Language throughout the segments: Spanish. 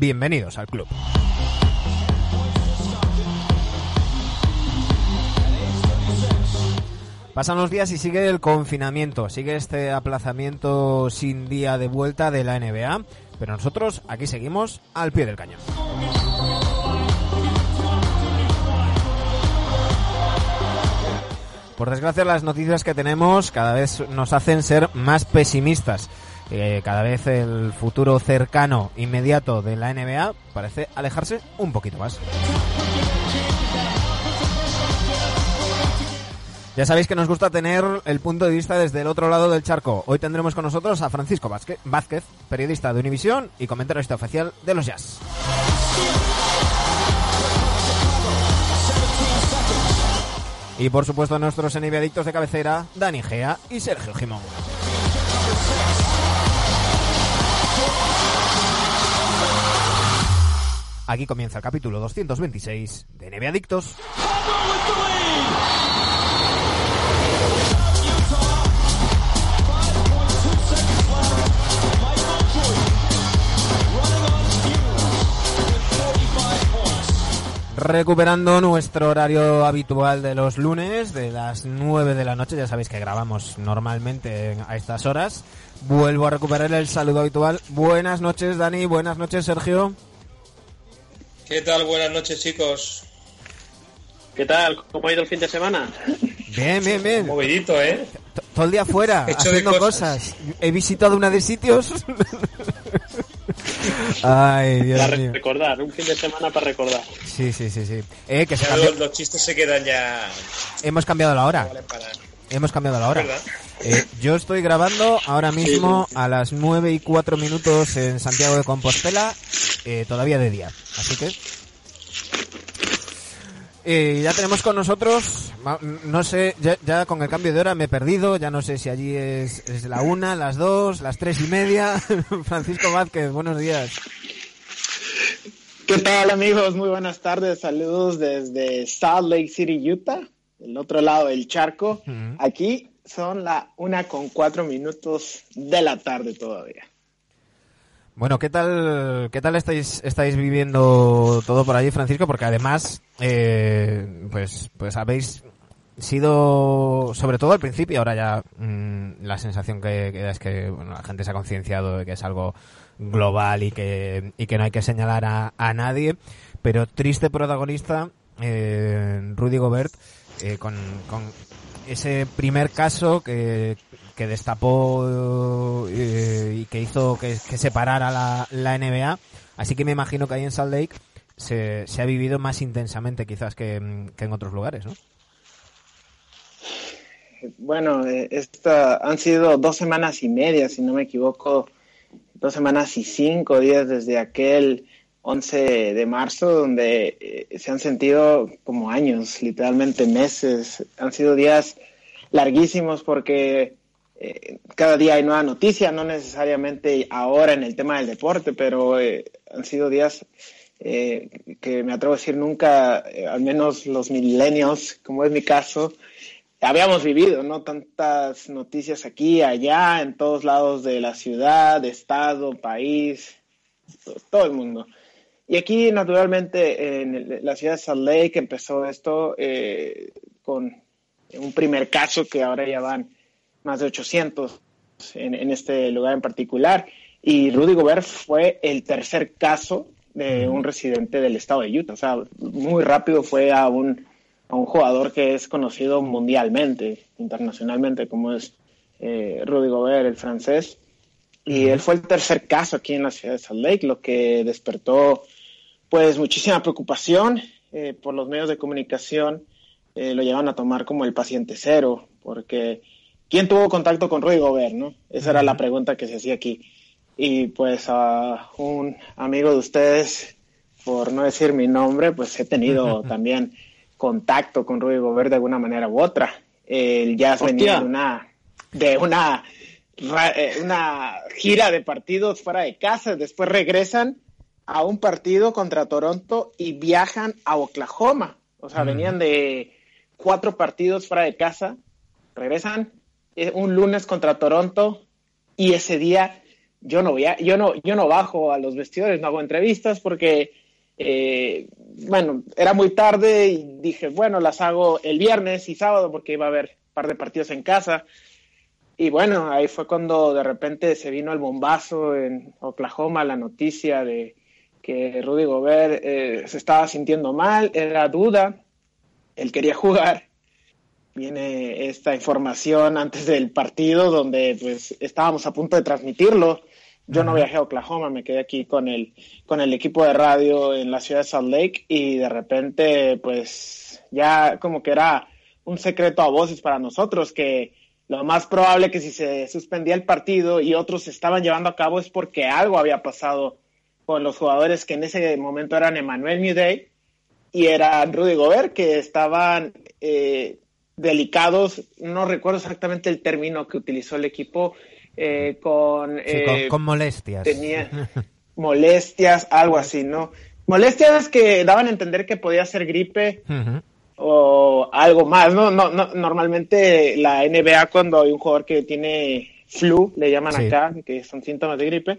bienvenidos al club. Pasan los días y sigue el confinamiento, sigue este aplazamiento sin día de vuelta de la NBA, pero nosotros aquí seguimos al pie del cañón. Por desgracia, las noticias que tenemos cada vez nos hacen ser más pesimistas. Eh, cada vez el futuro cercano, inmediato de la NBA parece alejarse un poquito más. Ya sabéis que nos gusta tener el punto de vista desde el otro lado del charco. Hoy tendremos con nosotros a Francisco Vázquez, periodista de Univisión y comentarista oficial de los Jazz. Y por supuesto nuestros enviadictos de cabecera, Dani Gea y Sergio Gimón. Aquí comienza el capítulo 226 de NBA Adictos. recuperando nuestro horario habitual de los lunes, de las 9 de la noche, ya sabéis que grabamos normalmente a estas horas. Vuelvo a recuperar el saludo habitual. Buenas noches, Dani. Buenas noches, Sergio. ¿Qué tal? Buenas noches, chicos. ¿Qué tal? ¿Cómo ha ido el fin de semana? Bien, bien, bien. Movidito, ¿eh? Todo el día fuera, haciendo cosas. He visitado una de sitios. Ay, Dios para recordar, un fin de semana para recordar. Sí, sí, sí, sí. Eh, que los, chistes se quedan ya. Hemos cambiado la hora. Hemos cambiado la hora. Eh, yo estoy grabando ahora mismo a las 9 y 4 minutos en Santiago de Compostela, eh, todavía de día. Así que eh, ya tenemos con nosotros, no sé, ya, con el cambio de hora me he perdido, ya no sé si allí es, es la una, las dos, las tres y media. Francisco Vázquez, buenos días. ¿Qué tal amigos? Muy buenas tardes, saludos desde Salt Lake City, Utah, el otro lado del charco. Aquí son la una con cuatro minutos de la tarde todavía. Bueno, ¿qué tal, qué tal estáis, estáis viviendo todo por allí, Francisco? Porque además, eh, pues, pues habéis sido, sobre todo al principio, ahora ya mm, la sensación que, da es que la gente se ha concienciado de que es algo global y que, y que no hay que señalar a, a nadie, pero triste protagonista, eh, Rudy Gobert, eh, con, con ese primer caso que, que destapó eh, y que hizo que, que separara la, la, NBA. Así que me imagino que ahí en Salt Lake se, se ha vivido más intensamente quizás que, en otros lugares, ¿no? Bueno, eh, esta, han sido dos semanas y media, si no me equivoco, dos semanas y cinco días desde aquel 11 de marzo, donde eh, se han sentido como años, literalmente meses. Han sido días larguísimos porque eh, cada día hay nueva noticia, no necesariamente ahora en el tema del deporte, pero eh, han sido días que me atrevo a decir nunca, al menos los millennials, como es mi caso, habíamos vivido, ¿no? Tantas noticias aquí, allá, en todos lados de la ciudad, estado, país, todo el mundo. Y aquí, naturalmente, en la ciudad de Salt Lake empezó esto con un primer caso que ahora ya van más de 800 en, este lugar en particular. Y Rudy Gobert fue el tercer caso de un residente del estado de Utah. O sea, muy rápido fue a un, a un jugador que es conocido mundialmente, internacionalmente, como es eh, Rudy Gobert, el francés. Y él fue el tercer caso aquí en la ciudad de Salt Lake, lo que despertó pues muchísima preocupación eh, por los medios de comunicación. Eh, lo llevan a tomar como el paciente cero, porque ¿Quién tuvo contacto con Rudy Gobert, no? Esa era la pregunta que se hacía aquí. Y pues a un amigo de ustedes, por no decir mi nombre, pues he tenido también contacto con Rudy Gobert de alguna manera u otra. El Jazz venía de una, de una, eh, una gira de partidos fuera de casa, después regresan a un partido contra Toronto y viajan a Oklahoma. O sea, venían de cuatro partidos fuera de casa, regresan, eh, un lunes contra Toronto y ese día yo no voy a, yo no, yo no bajo a los vestidores, no hago entrevistas porque, eh, bueno, era muy tarde y dije, bueno, las hago el viernes y sábado porque iba a haber un par de partidos en casa. Y bueno, ahí fue cuando de repente se vino el bombazo en Oklahoma, la noticia de que Rudy Gobert eh, se estaba sintiendo mal, era duda, él quería jugar. Viene esta información antes del partido donde pues estábamos a punto de transmitirlo. Yo no viajé a Oklahoma, me quedé aquí con el, con el equipo de radio en la ciudad de Salt Lake y de repente pues ya como que era un secreto a voces para nosotros que lo más probable que si se suspendía el partido y otros se estaban llevando a cabo es porque algo había pasado con los jugadores que en ese momento eran Emmanuel Muday y era Rudy Gobert, que estaban eh, delicados, no recuerdo exactamente el término que utilizó el equipo, eh, con, eh, con, molestias. Tenía molestias, algo así, ¿no? Molestias que daban a entender que podía ser gripe o algo más, ¿no? No, no Normalmente la NBA cuando hay un jugador que tiene flu, le llaman acá, que son síntomas de gripe,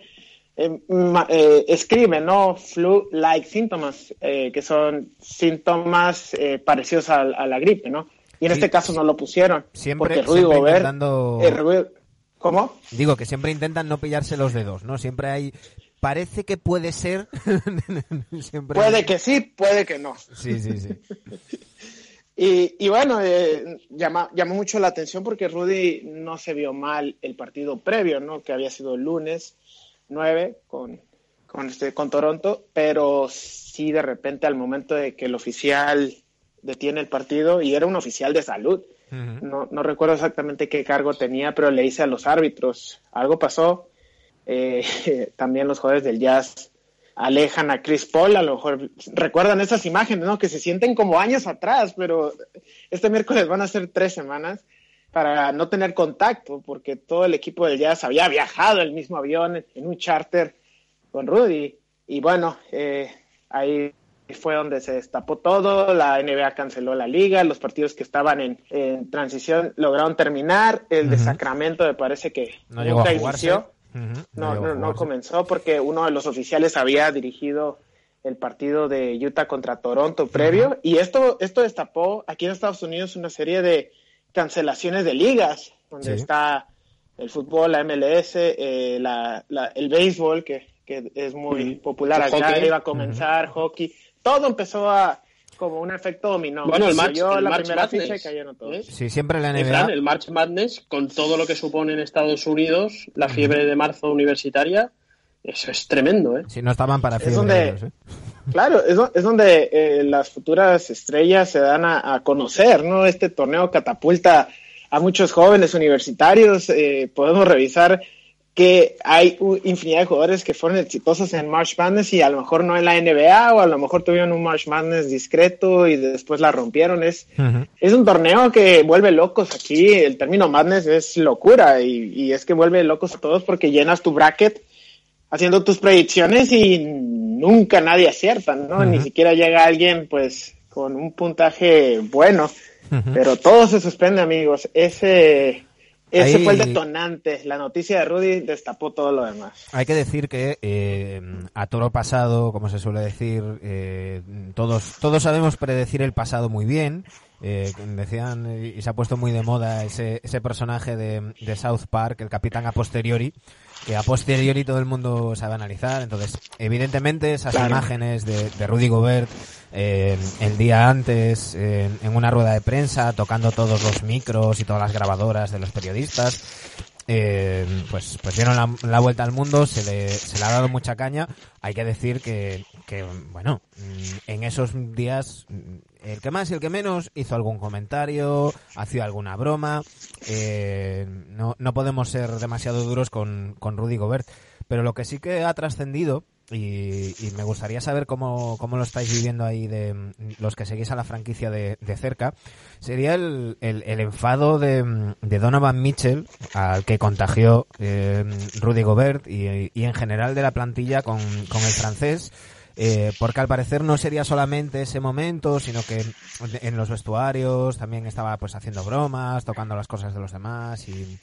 eh, eh, escribe, ¿no? Flu-like síntomas, eh, que son síntomas eh, parecidos a, la gripe, ¿no? Y en este caso no lo pusieron. Siempre, porque intentando... ¿Cómo? Digo que siempre intentan no pillarse los dedos, ¿no? Siempre hay... Parece que puede ser... Puede que sí, puede que no. Sí, sí, sí. y, y, bueno, llama, llamó mucho la atención porque Rudy no se vio mal el partido previo, ¿no? Que había sido el lunes 9 con, con, este, con Toronto, pero sí de repente al momento de que el oficial detiene el partido, y era un oficial de salud, no, no, recuerdo exactamente qué cargo tenía, pero le dice a los árbitros, algo pasó, eh, también los jugadores del Jazz alejan a Chris Paul, a lo mejor recuerdan esas imágenes, ¿no? Que se sienten como años atrás, pero este miércoles van a ser tres semanas para no tener contacto, porque todo el equipo del Jazz había viajado el mismo avión en un charter con Rudy. Y bueno, eh, ahí fue donde se destapó todo, la NBA canceló la liga, los partidos que estaban en, transición lograron terminar, el de Sacramento me parece que no nunca inició, no, no, no, comenzó porque uno de los oficiales había dirigido el partido de Utah contra Toronto previo y esto, esto destapó aquí en Estados Unidos una serie de cancelaciones de ligas, donde está el fútbol, la MLS, eh, la, el béisbol, que, que es muy popular acá, iba a comenzar, hockey, todo empezó a como un efecto dominó. Bueno, el March, el la primera Madness, ¿Eh? Sí, siempre la NBA. el March Madness, con todo lo que supone en Estados Unidos, la fiebre de marzo universitaria, eso es tremendo, ¿eh? Si no estaban para. Es donde, ¿eh? Claro, es, es donde eh, las futuras estrellas se dan a, conocer, ¿no? Este torneo catapulta a muchos jóvenes universitarios. Eh, podemos revisar que hay infinidad de jugadores que fueron exitosos en March Madness y a lo mejor no en la NBA o a lo mejor tuvieron un March Madness discreto y después la rompieron. Es, es un torneo que vuelve locos aquí. El término Madness es locura y, y es que vuelve locos a todos porque llenas tu bracket haciendo tus predicciones y nunca nadie acierta, ¿no? Ni siquiera llega alguien, pues, con un puntaje bueno. Pero todo se suspende, amigos. Ese, ese fue el detonante. La noticia de Rudy destapó todo lo demás. Hay que decir que eh, a toro pasado, como se suele decir, eh, todos, todos sabemos predecir el pasado muy bien. Eh, decían, y se ha puesto muy de moda ese, ese personaje de, de South Park, el capitán a posteriori, que a posteriori todo el mundo sabe analizar. Entonces, evidentemente, esas imágenes de, de, Rudy Gobert eh, el día antes, en una rueda de prensa, tocando todos los micros y todas las grabadoras de los periodistas, eh, pues, pues dieron la, vuelta al mundo, se le, se le ha dado mucha caña. Hay que decir que, que, bueno, en esos días el que más y el que menos hizo algún comentario, hacía alguna broma. Eh, no, no podemos ser demasiado duros con, con Rudy Gobert. Pero lo que sí que ha trascendido, y, me gustaría saber cómo, cómo, lo estáis viviendo ahí de los que seguís a la franquicia de, de cerca, sería el, el, el enfado de, de, Donovan Mitchell, al que contagió eh, Rudy Gobert, y, y, en general de la plantilla con, con el francés eh, porque al parecer no sería solamente ese momento, sino que en los vestuarios también estaba pues haciendo bromas, tocando las cosas de los demás y,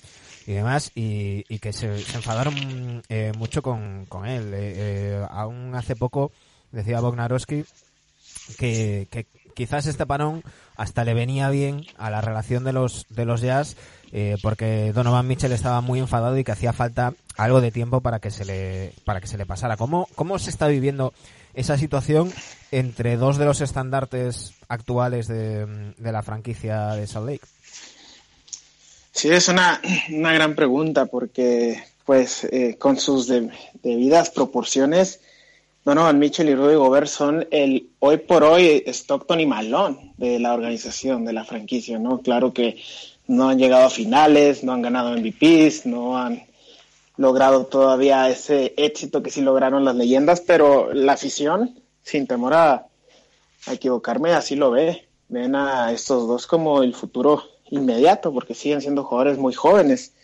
y demás, y, y que se, enfadaron eh, mucho con, con él. Eh, eh, aún hace poco decía Bognarowski que, que quizás este parón hasta le venía bien a la relación de los de los Jazz eh, porque Donovan Mitchell estaba muy enfadado y que hacía falta algo de tiempo para que se le para que se le pasara. ¿Cómo cómo se está viviendo esa situación entre dos de los estandartes actuales de, de la franquicia de Salt Lake? Sí, es una, una gran pregunta porque pues eh, con sus de, debidas proporciones Donovan Mitchell y Rudy Gobert son el hoy por hoy Stockton y Malone de la organización, de la franquicia, ¿no? Claro que no han llegado a finales, no han ganado MVPs, no han logrado todavía ese éxito que sí lograron las leyendas, pero la afición, sin temor a, equivocarme, así lo ve. Ven a estos dos como el futuro inmediato, porque siguen siendo jugadores muy jóvenes.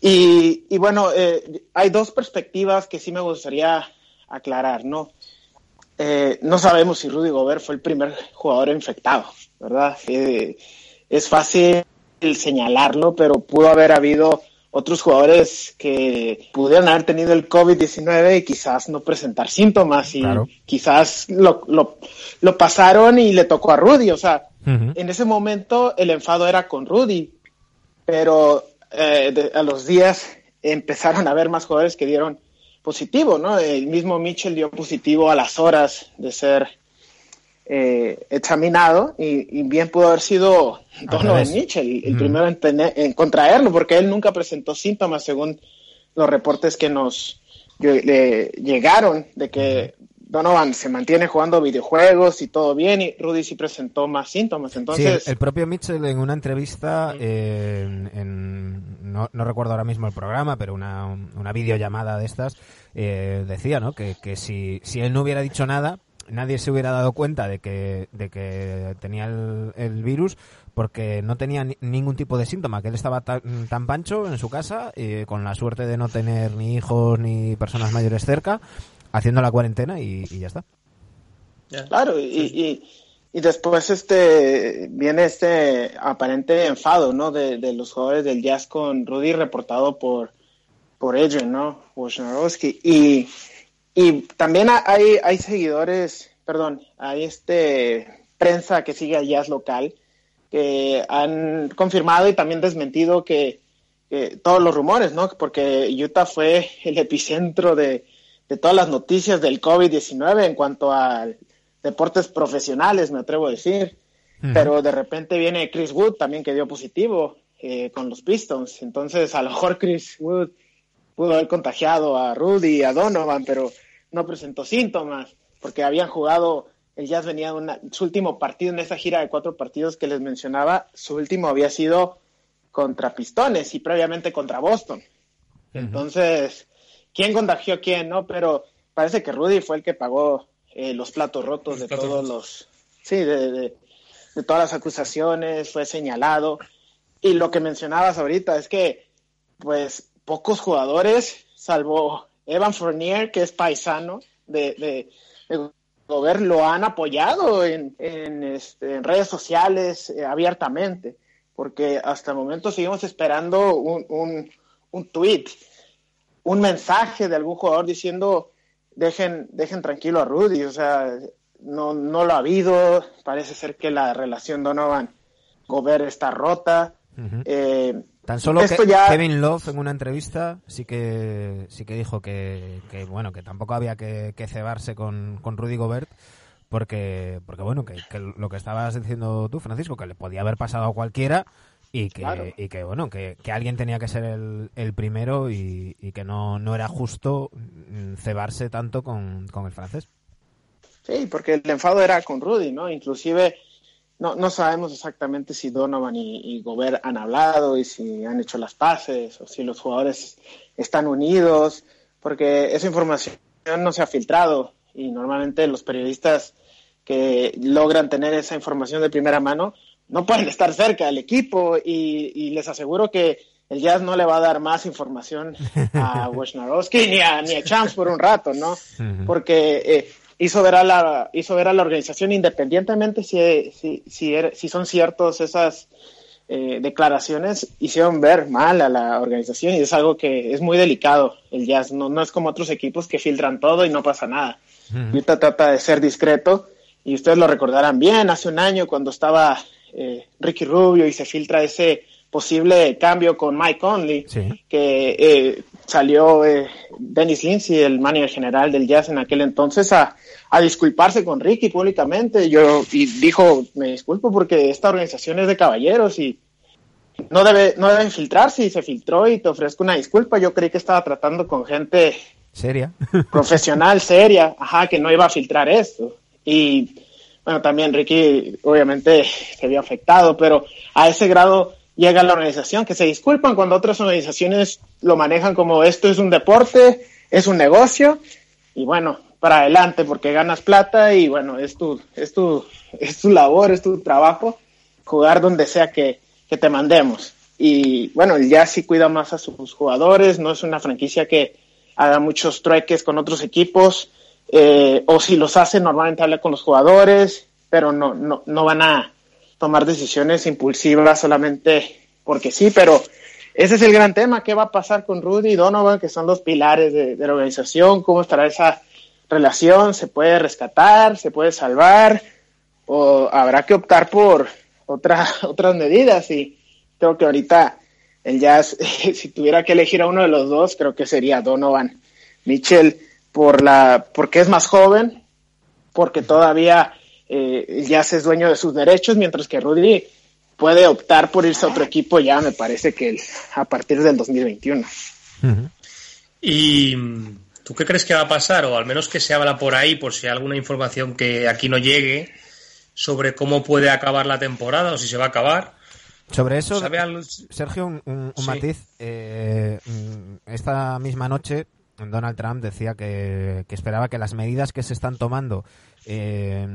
Y, y bueno, eh, hay dos perspectivas que sí me gustaría aclarar, ¿no? Eh, no sabemos si Rudy Gobert fue el primer jugador infectado, ¿verdad? Eh, es fácil señalarlo, pero pudo haber habido otros jugadores que pudieran haber tenido el COVID-19 y quizás no presentar síntomas y claro. quizás lo, lo, lo, pasaron y le tocó a Rudy. O sea, uh -huh. en ese momento el enfado era con Rudy, pero eh, de, a los días empezaron a haber más jugadores que dieron positivo, ¿no? El mismo Mitchell dio positivo a las horas de ser eh, examinado y, y, bien pudo haber sido Donovan Mitchell el mm. primero en, tener, en, contraerlo porque él nunca presentó síntomas según los reportes que nos le llegaron de que Donovan se mantiene jugando videojuegos y todo bien y Rudy sí presentó más síntomas entonces sí, el, el, propio Mitchell en una entrevista eh, en, en no, no, recuerdo ahora mismo el programa pero una, una videollamada de estas eh, decía ¿no? que, que si, si él no hubiera dicho nada nadie se hubiera dado cuenta de que, de que tenía el, el virus porque no tenía ni, ningún tipo de síntoma, que él estaba tan, tan pancho en su casa, eh, con la suerte de no tener ni hijos ni personas mayores cerca, haciendo la cuarentena y, y ya está. Claro, y, y, y, después este viene este aparente enfado, ¿no? De, de, los jugadores del Jazz con Rudy reportado por, por Adrian, ¿no? Wojnarowski. Y y también hay, hay seguidores, perdón, hay este prensa que sigue al jazz local que han confirmado y también desmentido que, que todos los rumores, ¿no? Porque Utah fue el epicentro de, de todas las noticias del COVID-19 en cuanto a deportes profesionales, me atrevo a decir. Uh -huh. Pero de repente viene Chris Wood también que dio positivo eh, con los Pistons. Entonces, a lo mejor Chris Wood pudo haber contagiado a Rudy y a Donovan, pero no presentó síntomas, porque habían jugado, el Jazz venía de una, su último partido en esa gira de cuatro partidos que les mencionaba, su último había sido contra Pistones y previamente contra Boston. Uh -huh. Entonces, ¿quién contagió a quién? No, pero parece que Rudy fue el que pagó eh, los platos rotos los de platos todos rotos. los, sí, de, de, de todas las acusaciones, fue señalado. Y lo que mencionabas ahorita es que, pues, pocos jugadores, salvo Evan Fournier, que es paisano de, de, de Gobert, lo han apoyado en, en, este, en redes sociales eh, abiertamente, porque hasta el momento seguimos esperando un, un, un tweet, un mensaje de algún jugador diciendo dejen, dejen tranquilo a Rudy, o sea, no, no lo ha habido, parece ser que la relación Donovan Gobert está rota. Uh -huh. eh, Tan solo que ya... Kevin Love en una entrevista sí que sí que dijo que, que bueno que tampoco había que, que cebarse con, con, Rudy Gobert porque porque bueno que, que, lo que estabas diciendo tú Francisco que le podía haber pasado a cualquiera y que, claro. y que bueno que, que, alguien tenía que ser el, el primero y, y, que no, no era justo cebarse tanto con, con el francés. Sí, porque el enfado era con Rudy, ¿no? Inclusive no, no sabemos exactamente si Donovan y, y, Gobert han hablado y si han hecho las paces o si los jugadores están unidos, porque esa información no se ha filtrado y normalmente los periodistas que logran tener esa información de primera mano no pueden estar cerca del equipo y, y les aseguro que el Jazz no le va a dar más información a Wojnarowski ni a, ni a Champs por un rato, ¿no? Porque eh, hizo ver a la, hizo ver a la organización, independientemente si, si, si, si son ciertos esas eh, declaraciones, hicieron ver mal a la organización y es algo que es muy delicado el jazz. No, no es como otros equipos que filtran todo y no pasa nada. Ahorita trata de ser discreto y ustedes lo recordarán bien, hace un año cuando estaba eh, Ricky Rubio y se filtra ese posible cambio con Mike Conley, que eh, salió eh, Dennis Lindsay, el manager general del Jazz en aquel entonces, a, a, disculparse con Ricky públicamente. Yo, y dijo, me disculpo porque esta organización es de caballeros y no debe, no debe infiltrarse y se filtró y te ofrezco una disculpa. Yo creí que estaba tratando con gente seria, profesional, seria, ajá, que no iba a filtrar esto. Y bueno, también Ricky obviamente se vio afectado, pero a ese grado llega la organización, que se disculpan cuando otras organizaciones lo manejan como esto es un deporte, es un negocio, y bueno, para adelante, porque ganas plata y bueno, es tu, es tu, es tu labor, es tu trabajo, jugar donde sea que, que te mandemos. Y bueno, ya sí cuida más a sus jugadores, no es una franquicia que haga muchos trueques con otros equipos, eh, o si los hace, normalmente habla con los jugadores, pero no, no, no van a, tomar decisiones impulsivas solamente porque sí, pero ese es el gran tema, ¿qué va a pasar con Rudy y Donovan, que son los pilares de, la organización? ¿Cómo estará esa relación? ¿Se puede rescatar? ¿Se puede salvar? ¿O habrá que optar por otra, otras medidas? Y creo que ahorita el Jazz, si tuviera que elegir a uno de los dos, creo que sería Donovan Mitchell, por la, porque es más joven, porque todavía eh, ya se es dueño de sus derechos, mientras que Rudy puede optar por irse a otro equipo ya, me parece que a partir del 2021. ¿Y tú qué crees que va a pasar? O al menos que se habla por ahí, por si hay alguna información que aquí no llegue, sobre cómo puede acabar la temporada o si se va a acabar. Sobre eso, Sergio, un, matiz. Eh, mm, esta misma noche Donald Trump decía que, esperaba que las medidas que se están tomando eh,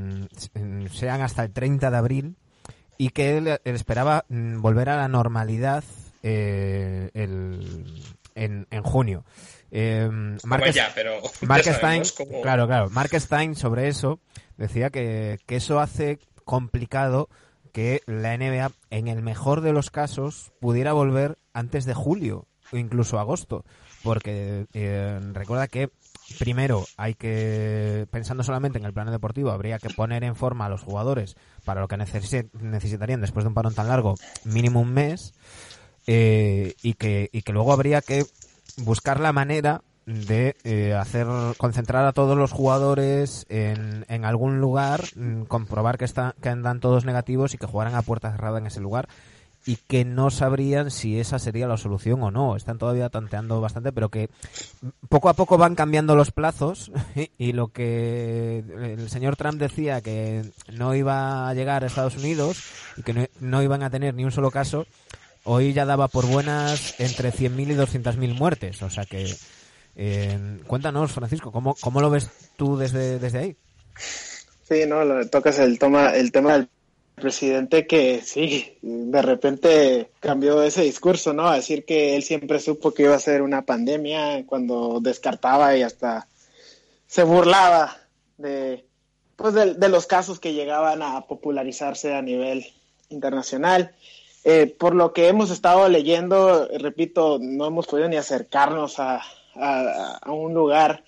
sean hasta el 30 de abril y que él, esperaba mm, volver a la normalidad eh, en, junio. Eh, Mark, pero Stein, claro, claro, Mark Stein sobre eso decía que, que eso hace complicado que la NBA, en el mejor de los casos, pudiera volver antes de julio o incluso agosto porque eh, recuerda que primero hay que, pensando solamente en el plano deportivo, habría que poner en forma a los jugadores para lo que necesitarían después de un parón tan largo, mínimo un mes, eh, y, que, y que luego habría que buscar la manera de eh, hacer concentrar a todos los jugadores en, en algún lugar, mm, comprobar que, están que andan todos negativos y que jugaran a puerta cerrada en ese lugar y que no sabrían si esa sería la solución o no. Están todavía tanteando bastante, pero que poco a poco van cambiando los plazos y lo que el señor Trump decía que no iba a llegar a Estados Unidos y que no, iban a tener ni un solo caso, hoy ya daba por buenas entre 100.000 y 200.000 muertes. O sea que, eh, cuéntanos, Francisco, ¿cómo, ¿cómo lo ves tú desde, desde ahí? Sí, no, tocas el, toma, el tema del presidente que sí, de repente cambió ese discurso, ¿no? A decir que él siempre supo que iba a ser una pandemia cuando descartaba y hasta se burlaba de, pues de, los casos que llegaban a popularizarse a nivel internacional. Eh, por lo que hemos estado leyendo, repito, no hemos podido ni acercarnos a, a, un lugar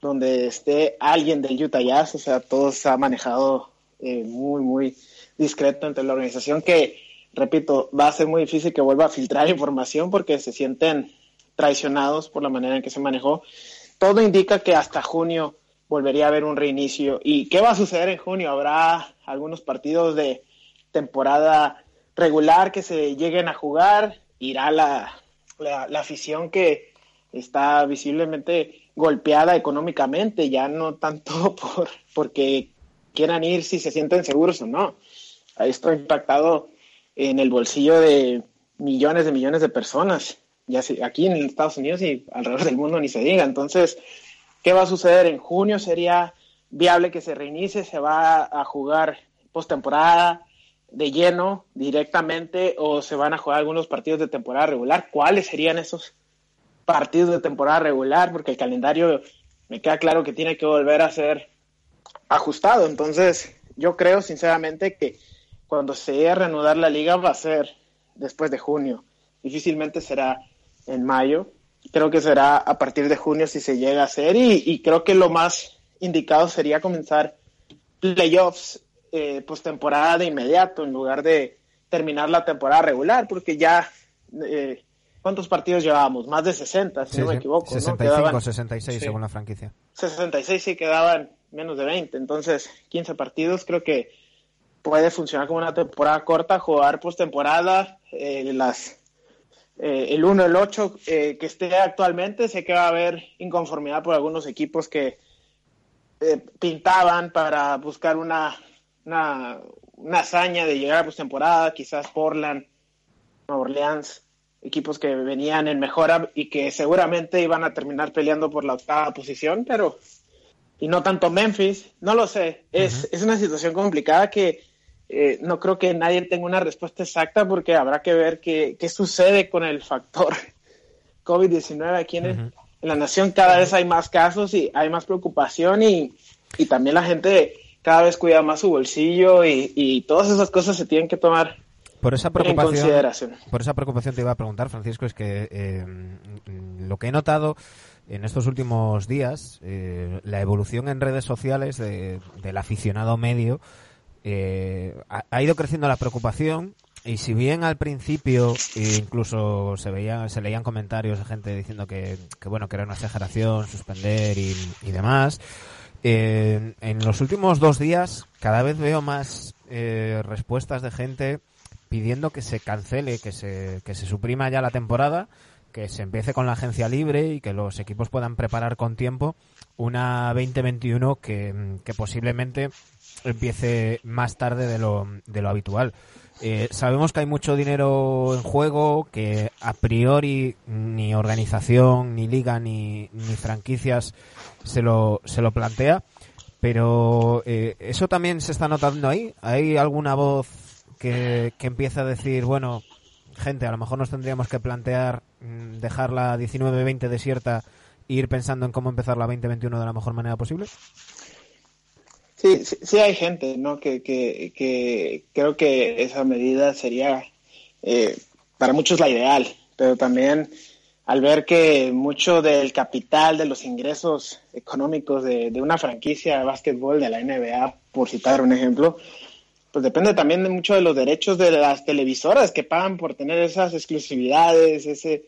donde esté alguien del Utah Jazz, o sea, todo se ha manejado eh, muy, muy discreto entre la organización que, repito, va a ser muy difícil que vuelva a filtrar información porque se sienten traicionados por la manera en que se manejó. Todo indica que hasta junio volvería a haber un reinicio. ¿Y qué va a suceder en junio? ¿Habrá algunos partidos de temporada regular que se lleguen a jugar? ¿Irá la, la, afición que está visiblemente golpeada económicamente, ya no tanto por porque quieran ir si se sienten seguros o no esto ha impactado en el bolsillo de millones de millones de personas, ya sea aquí en Estados Unidos y alrededor del mundo ni se diga. Entonces, ¿qué va a suceder en junio? ¿Sería viable que se reinicie? ¿Se va a jugar postemporada de lleno directamente o se van a jugar algunos partidos de temporada regular? ¿Cuáles serían esos partidos de temporada regular? Porque el calendario me queda claro que tiene que volver a ser ajustado. Entonces, yo creo sinceramente que cuando se llegue a reanudar la liga va a ser después de junio. Difícilmente será en mayo. Creo que será a partir de junio si se llega a hacer y, y creo que lo más indicado sería comenzar playoffs eh, postemporada de inmediato en lugar de terminar la temporada regular porque ya eh, ¿cuántos partidos llevábamos? Más de 60, si Sí, no me equivoco. ¿no? 65 Quedaban 66 Sí. según la franquicia. 66 sí quedaban menos de 20, entonces 15 partidos creo que puede funcionar como una temporada corta, jugar postemporada, eh, las eh, el 1, el 8 eh, que esté actualmente, sé que va a haber inconformidad por algunos equipos que eh, pintaban para buscar una, una, una hazaña de llegar a postemporada, quizás Portland, Nueva Orleans, equipos que venían en mejora y que seguramente iban a terminar peleando por la octava posición, pero y no tanto Memphis, no lo sé, es, es una situación complicada que eh, no creo que nadie tenga una respuesta exacta porque habrá que ver qué, qué sucede con el factor COVID-19 aquí en, el- en la nación. Cada vez hay más casos y hay más preocupación y, y también la gente cada vez cuida más su bolsillo y, y todas esas cosas se tienen que tomar Por esa en preocupación, consideración. por esa preocupación te iba a preguntar, Francisco, es que eh, lo que he notado en estos últimos días, eh, la evolución en redes sociales de- del aficionado medio, eh, ha, ido creciendo la preocupación y si bien al principio eh, incluso se veían, se leían comentarios de gente diciendo que, que bueno que era una exageración suspender y, y demás, eh, en los últimos dos días cada vez veo más eh, respuestas de gente pidiendo que se cancele, que se, que se suprima ya la temporada, que se empiece con la agencia libre y que los equipos puedan preparar con tiempo una 2021 que, que posiblemente empiece más tarde de lo, de lo habitual. Eh, sabemos que hay mucho dinero en juego, que a priori ni organización, ni liga, ni, ni franquicias se lo, se lo plantea, pero eh, eso también se está notando ahí. ¿Hay alguna voz que, que empieza a decir, bueno, gente, a lo mejor nos tendríamos que plantear mm, dejar la 19-20 desierta e ir pensando en cómo empezar la 2021 de la mejor manera posible? Sí, sí, sí hay gente, ¿no? Que, que, que creo que esa medida sería eh, para muchos la ideal, pero también al ver que mucho del capital, de los ingresos económicos de, de una franquicia de básquetbol de la NBA, por citar un ejemplo, pues depende también de mucho de los derechos de las televisoras que pagan por tener esas exclusividades, ese,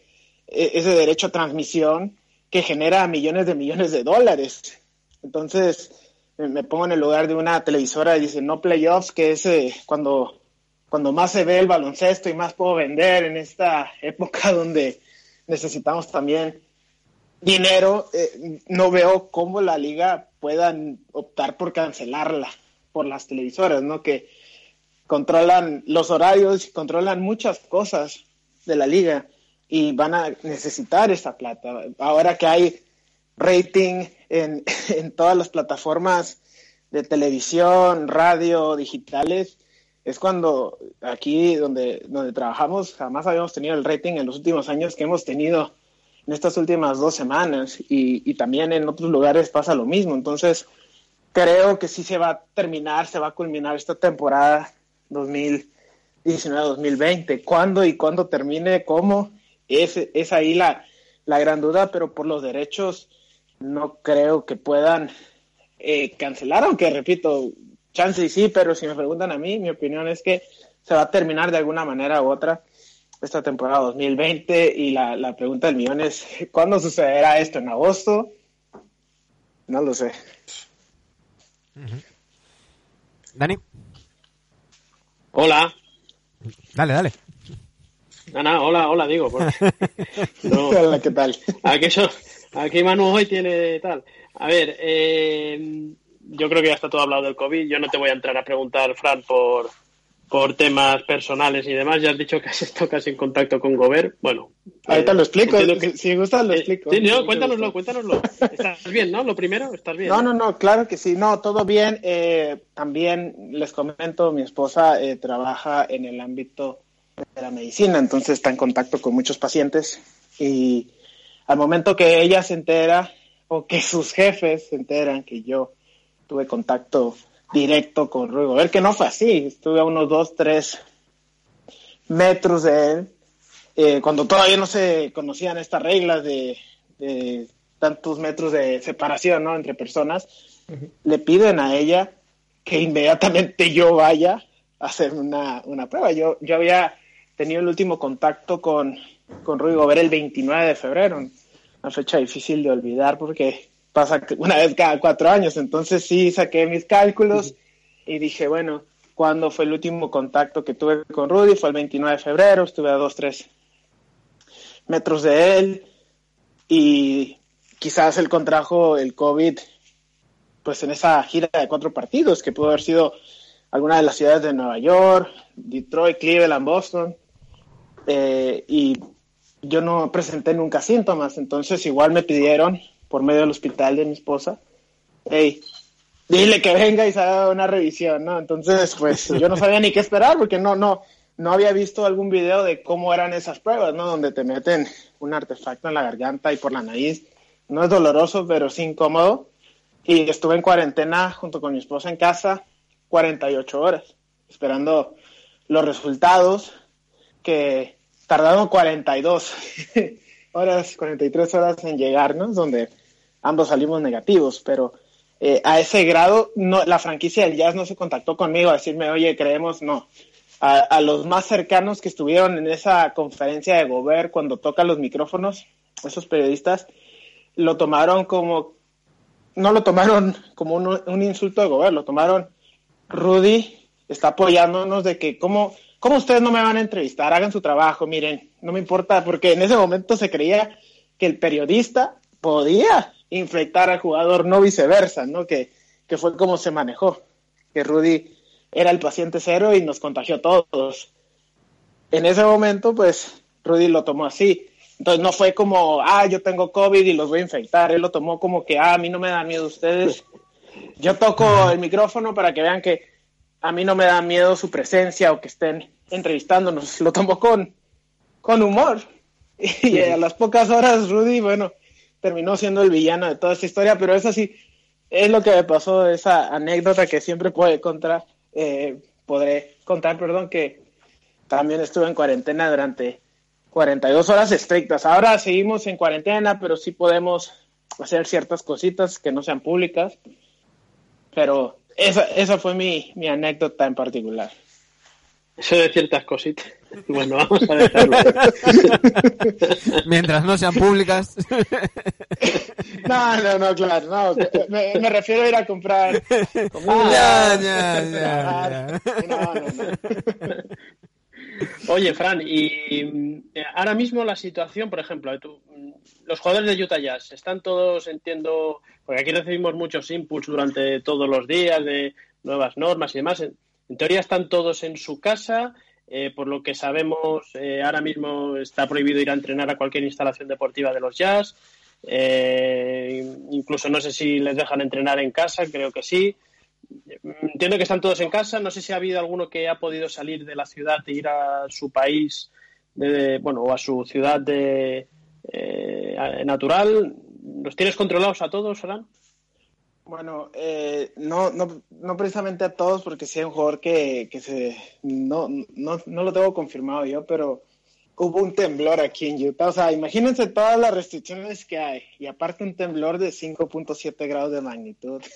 e- ese derecho a transmisión que genera millones de millones de dólares. Entonces, me- me pongo en el lugar de una televisora y dice, no playoffs, que es eh, cuando, cuando más se ve el baloncesto y más puedo vender en esta época donde necesitamos también dinero, eh, no veo cómo la liga pueda optar por cancelarla por las televisoras, ¿no? Que controlan los horarios controlan muchas cosas de la liga y van a necesitar esa plata. Ahora que hay rating en, en todas las plataformas de televisión, radio, digitales, es cuando aquí donde, donde trabajamos jamás habíamos tenido el rating en los últimos años que hemos tenido en estas últimas dos semanas y, y también en otros lugares pasa lo mismo. Entonces, creo que sí se va a terminar, se va a culminar esta temporada 2019-2020. ¿Cuándo y cuándo termine? ¿Cómo? Es, es ahí la, la gran duda, pero por los derechos no creo que puedan eh, cancelar, aunque repito, chance y sí, pero si me preguntan a mí, mi opinión es que se va a terminar de alguna manera u otra esta temporada 2020 y la, la pregunta del millón es, ¿cuándo sucederá esto? ¿En agosto? No lo sé. Dani, Hola. dale, dale. Ana, hola, hola, digo. porque- No, Hola, ¿qué tal? eso- aquí Manu hoy tiene tal. A ver, eh, yo creo que ya está todo hablado del COVID. Yo no te voy a entrar a preguntar, Fran, por, por temas personales y demás. Ya has dicho que has estado casi en contacto con Gobert. Bueno. Ahorita eh, lo explico. que- Si, si gustas, lo eh, explico. sí, no, cuéntanoslo, cuéntanoslo. ¿Estás bien, no? Lo primero, ¿estás bien? No, no, no, claro que sí. No, todo bien. Eh, también les comento, mi esposa eh, trabaja en el ámbito de la medicina, entonces está en contacto con muchos pacientes y al momento que ella se entera o que sus jefes se enteran que yo tuve contacto directo con Rudy Gobert, que no fue así, estuve a unos dos, tres metros de él, eh, cuando todavía no se conocían estas reglas de, de tantos metros de separación ¿no? entre personas, le piden a ella que inmediatamente yo vaya a hacer una, una prueba. Yo, yo había tenido el último contacto con, con Rudy Gobert el 29 de febrero, una fecha difícil de olvidar porque pasa una vez cada cuatro años. Entonces sí saqué mis cálculos y dije, bueno, ¿cuándo fue el último contacto que tuve con Rudy? Fue el 29 de febrero, estuve a dos, tres metros de él y quizás él contrajo el COVID pues en esa gira de cuatro partidos que pudo haber sido alguna de las ciudades de Nueva York, Detroit, Cleveland, Boston. Eh, y yo no presenté nunca síntomas, entonces igual me pidieron por medio del hospital de mi esposa, hey, dile que venga y se haga una revisión, ¿no? Entonces, pues yo no sabía ni qué esperar porque no, no, no había visto algún video de cómo eran esas pruebas, ¿no? Donde te meten un artefacto en la garganta y por la nariz. No es doloroso, pero sí incómodo. Y estuve en cuarentena junto con mi esposa en casa 48 horas, esperando los resultados que tardaron 42 horas, 43 horas en llegar, ¿no? Donde ambos salimos negativos, pero eh, a ese grado no, la franquicia del Jazz no se contactó conmigo a decirme, oye, creemos, no. A, a los más cercanos que estuvieron en esa conferencia de Gobert cuando tocan los micrófonos, esos periodistas, lo tomaron como, no lo tomaron como un, un insulto de Gobert, lo tomaron, Rudy está apoyándonos de que, ¿cómo, ¿cómo ustedes no me van a entrevistar? Hagan su trabajo, miren, no me importa, porque en ese momento se creía que el periodista podía infectar al jugador, no viceversa, ¿no? Que, que fue como se manejó, que Rudy era el paciente cero y nos contagió a todos. En ese momento, pues, Rudy lo tomó así. Entonces no fue como, ah, yo tengo COVID y los voy a infectar. Él lo tomó como que, ah, a mí no me dan miedo ustedes. Yo toco el micrófono para que vean que a mí no me da miedo su presencia o que estén entrevistándonos. Lo tomó con, con humor. Y a las pocas horas, Rudy, bueno, terminó siendo el villano de toda esta historia, pero eso sí, es lo que me pasó, esa anécdota que siempre puede contar, eh, podré contar, perdón, que también estuve en cuarentena durante 42 horas estrictas. Ahora seguimos en cuarentena, pero sí podemos hacer ciertas cositas que no sean públicas. Pero esa, esa fue mi, mi anécdota en particular. Eso de ciertas cositas. Bueno, vamos a dejarlo. Mientras no sean públicas. No, no, no, claro, no. Me, me refiero a ir a comprar comida. ya, ya, ya, ya. No, no, no. Oye, Fran, y mm, ahora mismo la situación, por ejemplo, tú, mm, los jugadores de Utah Jazz están todos, entiendo, porque aquí recibimos muchos inputs durante todos los días de nuevas normas y demás. En, teoría están todos en su casa. eh, por lo que sabemos, eh, ahora mismo está prohibido ir a entrenar a cualquier instalación deportiva de los Jazz. Eh, incluso no sé si les dejan entrenar en casa, creo que sí. Entiendo que están todos en casa. No sé si ha habido alguno que ha podido salir de la ciudad e ir a su país, de, bueno, o a su ciudad de, eh, natural. ¿Los tienes controlados a todos, Fran? Bueno, eh, no, no, no precisamente a todos, porque sí hay un jugador que, que se. No, no, no lo tengo confirmado yo, pero hubo un temblor aquí en Utah. O sea, imagínense todas las restricciones que hay. Y aparte un temblor de 5.7 grados de magnitud.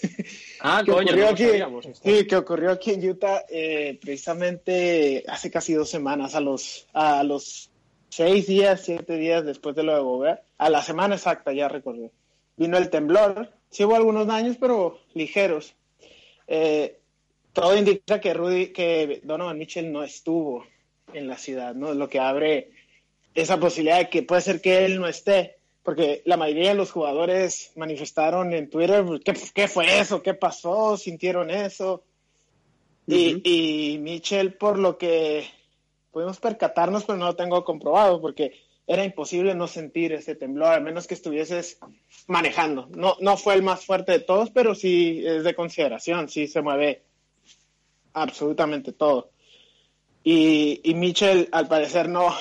Ah, que coño, ocurrió no aquí, sabíamos sí, que ocurrió aquí en Utah eh, precisamente hace casi dos semanas, a los, a los seis días, siete días después de lo de Gobert, a la semana exacta ya recordé, vino el temblor, sí hubo algunos daños, pero ligeros. Eh, todo indica que Rudy, que Donovan Mitchell no estuvo en la ciudad, ¿no? Lo que abre esa posibilidad de que puede ser que él no esté, porque la mayoría de los jugadores manifestaron en Twitter, ¿qué, qué fue eso? ¿Qué pasó? ¿Sintieron eso? Y, y Mitchell, por lo que pudimos percatarnos, pero no lo tengo comprobado, porque era imposible no sentir ese temblor, a menos que estuvieses manejando. No, no fue el más fuerte de todos, pero sí es de consideración, sí se mueve absolutamente todo. Y, y Mitchell, al parecer, no,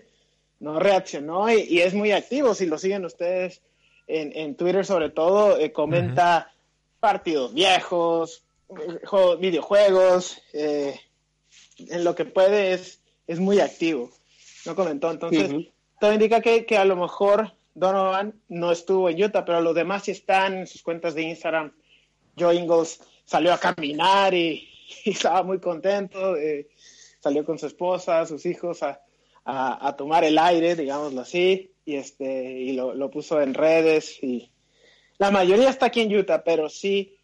no reaccionó y, y es muy activo. Si lo siguen ustedes en, en Twitter, sobre todo, eh, comenta partidos viejos, videojuegos, eh, en lo que puede es, es muy activo. No comentó, entonces todo indica que, que, a lo mejor Donovan no estuvo en Utah, pero los demás sí están en sus cuentas de Instagram. Joe Ingles salió a caminar y, estaba muy contento, eh, salió con su esposa, sus hijos a, a, tomar el aire, digámoslo así, y, este, y lo, lo puso en redes y la mayoría está aquí en Utah, pero sí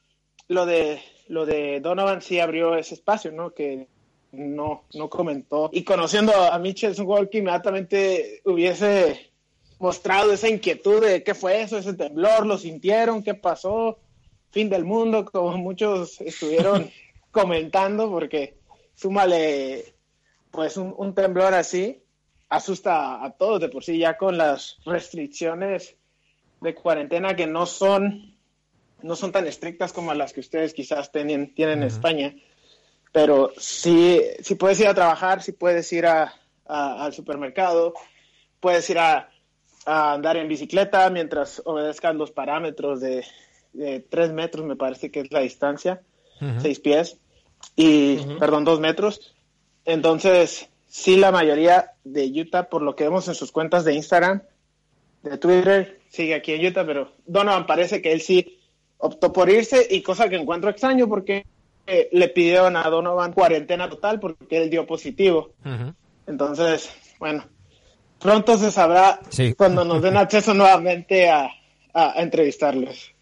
lo de lo de Donovan sí abrió ese espacio, ¿no? Que no, no comentó. Y conociendo a Mitchell, es un jugador que inmediatamente hubiese mostrado esa inquietud de qué fue eso, ese temblor, lo sintieron, qué pasó, fin del mundo, como muchos estuvieron comentando, porque súmale pues un, un, temblor así, asusta a todos de por sí, ya con las restricciones de cuarentena que no son no son tan estrictas como las que ustedes quizás tienen, tienen en España, pero sí, sí puedes ir a trabajar, sí puedes ir a, al supermercado, puedes ir a, andar en bicicleta mientras obedezcan los parámetros de, de tres metros, me parece que es la distancia, seis pies, y, perdón, dos metros. Entonces, sí, la mayoría de Utah, por lo que vemos en sus cuentas de Instagram, de Twitter, sigue aquí en Utah, pero Donovan parece que él sí optó por irse y cosa que encuentro extraño porque eh, le pidieron a Donovan cuarentena total porque él dio positivo. Entonces, bueno, pronto se sabrá cuando nos den acceso nuevamente a, a, entrevistarlos.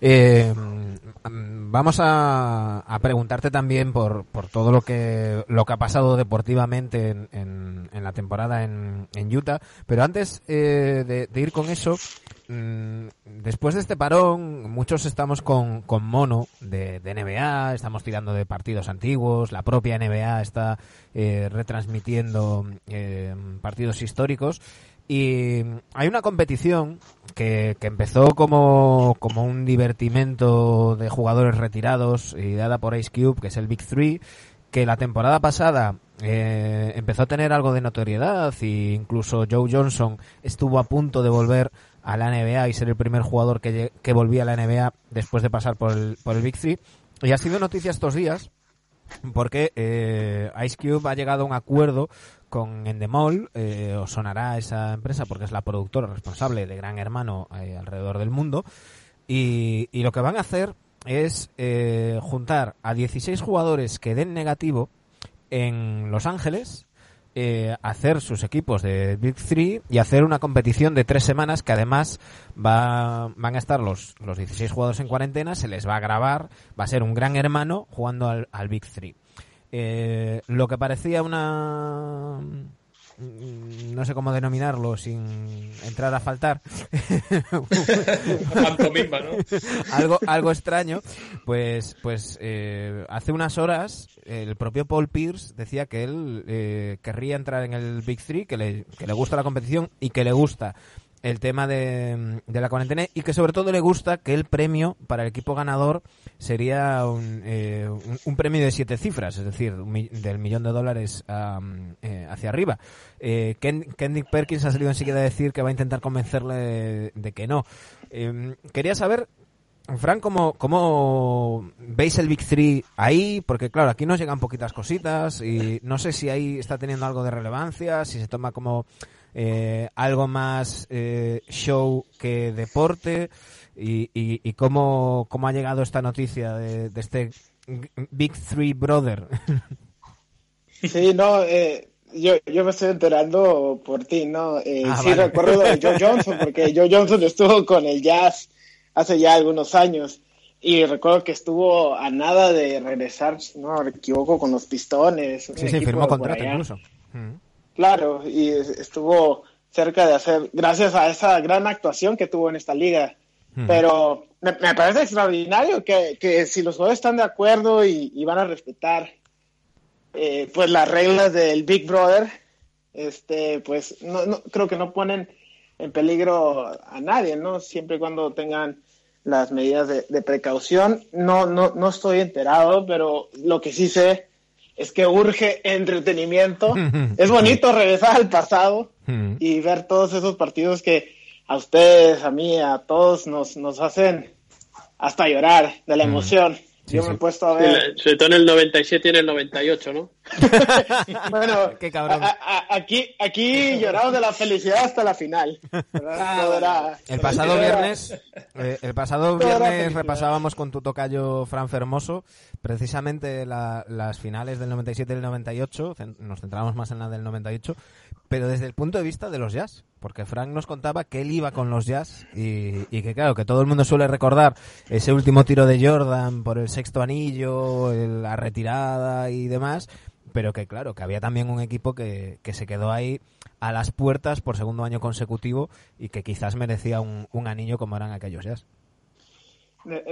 Eh, vamos a, preguntarte también por, por, todo lo que lo que ha pasado deportivamente en, en, la temporada en, en, Utah, pero antes eh, de, ir con eso, mm, después de este parón, muchos estamos con, con mono de, de, NBA, estamos tirando de partidos antiguos, la propia NBA está eh, retransmitiendo partidos históricos. Y hay una competición que, que empezó como, como, un divertimento de jugadores retirados, ideada por Ice Cube, que es el Big Three, que la temporada pasada eh, empezó a tener algo de notoriedad e incluso Joe Johnson estuvo a punto de volver a la NBA y ser el primer jugador que, que volvía a la NBA después de pasar por el, por el Big Three. Y ha sido noticia estos días porque eh, Ice Cube ha llegado a un acuerdo con Endemol, eh, os sonará esa empresa porque es la productora responsable de Gran Hermano eh, alrededor del mundo, y, lo que van a hacer es eh, juntar a 16 jugadores que den negativo en Los Ángeles, hacer sus equipos de Big Three y hacer una competición de tres semanas que además va, van a estar los, los 16 jugadores en cuarentena, se les va a grabar, va a ser un gran hermano jugando al, al Big Three. Eh, lo que parecía una no sé cómo denominarlo sin entrar a faltar. Algo algo extraño. Pues pues eh, hace unas horas el propio Paul Pierce decía que él eh, querría entrar en el Big Three que le, que le gusta la competición y que le gusta el tema de, la cuarentena y que sobre todo le gusta que el premio para el equipo ganador sería un, eh, un, premio de siete cifras, es decir, del millón de dólares eh, hacia arriba. Eh, Ken, Perkins ha salido enseguida a decir que va a intentar convencerle de, que no. Em, quería saber Fran, ¿cómo, ¿cómo veis el Big Three ahí? Porque claro, aquí nos llegan poquitas cositas y no sé si ahí está teniendo algo de relevancia, si se toma como eh, algo más eh, show que deporte y, y, cómo, cómo, ha llegado esta noticia de, este Big Three Brother. Sí, no, eh, yo, yo me estoy enterando por ti, ¿no? Ah, sí, recuerdo de Joe Johnson, porque Joe Johnson estuvo con el Jazz hace ya algunos años y recuerdo que estuvo a nada de regresar, no me equivoco, con los Pistones. Sí, sí, firmó contrato incluso. Mm. Claro, y estuvo cerca de hacer, gracias a esa gran actuación que tuvo en esta liga. Pero me, parece extraordinario que, que, si los jugadores están de acuerdo y, van a respetar eh, pues las reglas del Big Brother, este, pues no, no, creo que no ponen en peligro a nadie, ¿no? Siempre y cuando tengan las medidas de, de precaución. No, no, no estoy enterado, pero lo que sí sé es que urge entretenimiento. es bonito regresar al pasado y ver todos esos partidos que a ustedes, a mí, a todos nos, nos hacen hasta llorar de la emoción. Sí, Yo sí. me he puesto a ver. Sobre todo en el 97 y en el 98, ¿no? bueno, Qué cabrón. a- a- aquí, aquí lloramos de la felicidad hasta la final. era- El pasado viernes, eh, el pasado viernes repasábamos con tu tocayo Fran Fermoso precisamente la- las finales del 97 y del 98, cen- nos centramos más en la del 98, pero desde el punto de vista de los jazz, porque Frank nos contaba que él iba con los jazz y, que claro, que todo el mundo suele recordar ese último tiro de Jordan por el sexto anillo, la retirada y demás, pero que claro, que había también un equipo que, que se quedó ahí a las puertas por segundo año consecutivo y que quizás merecía un, un anillo como eran aquellos jazz. Eh,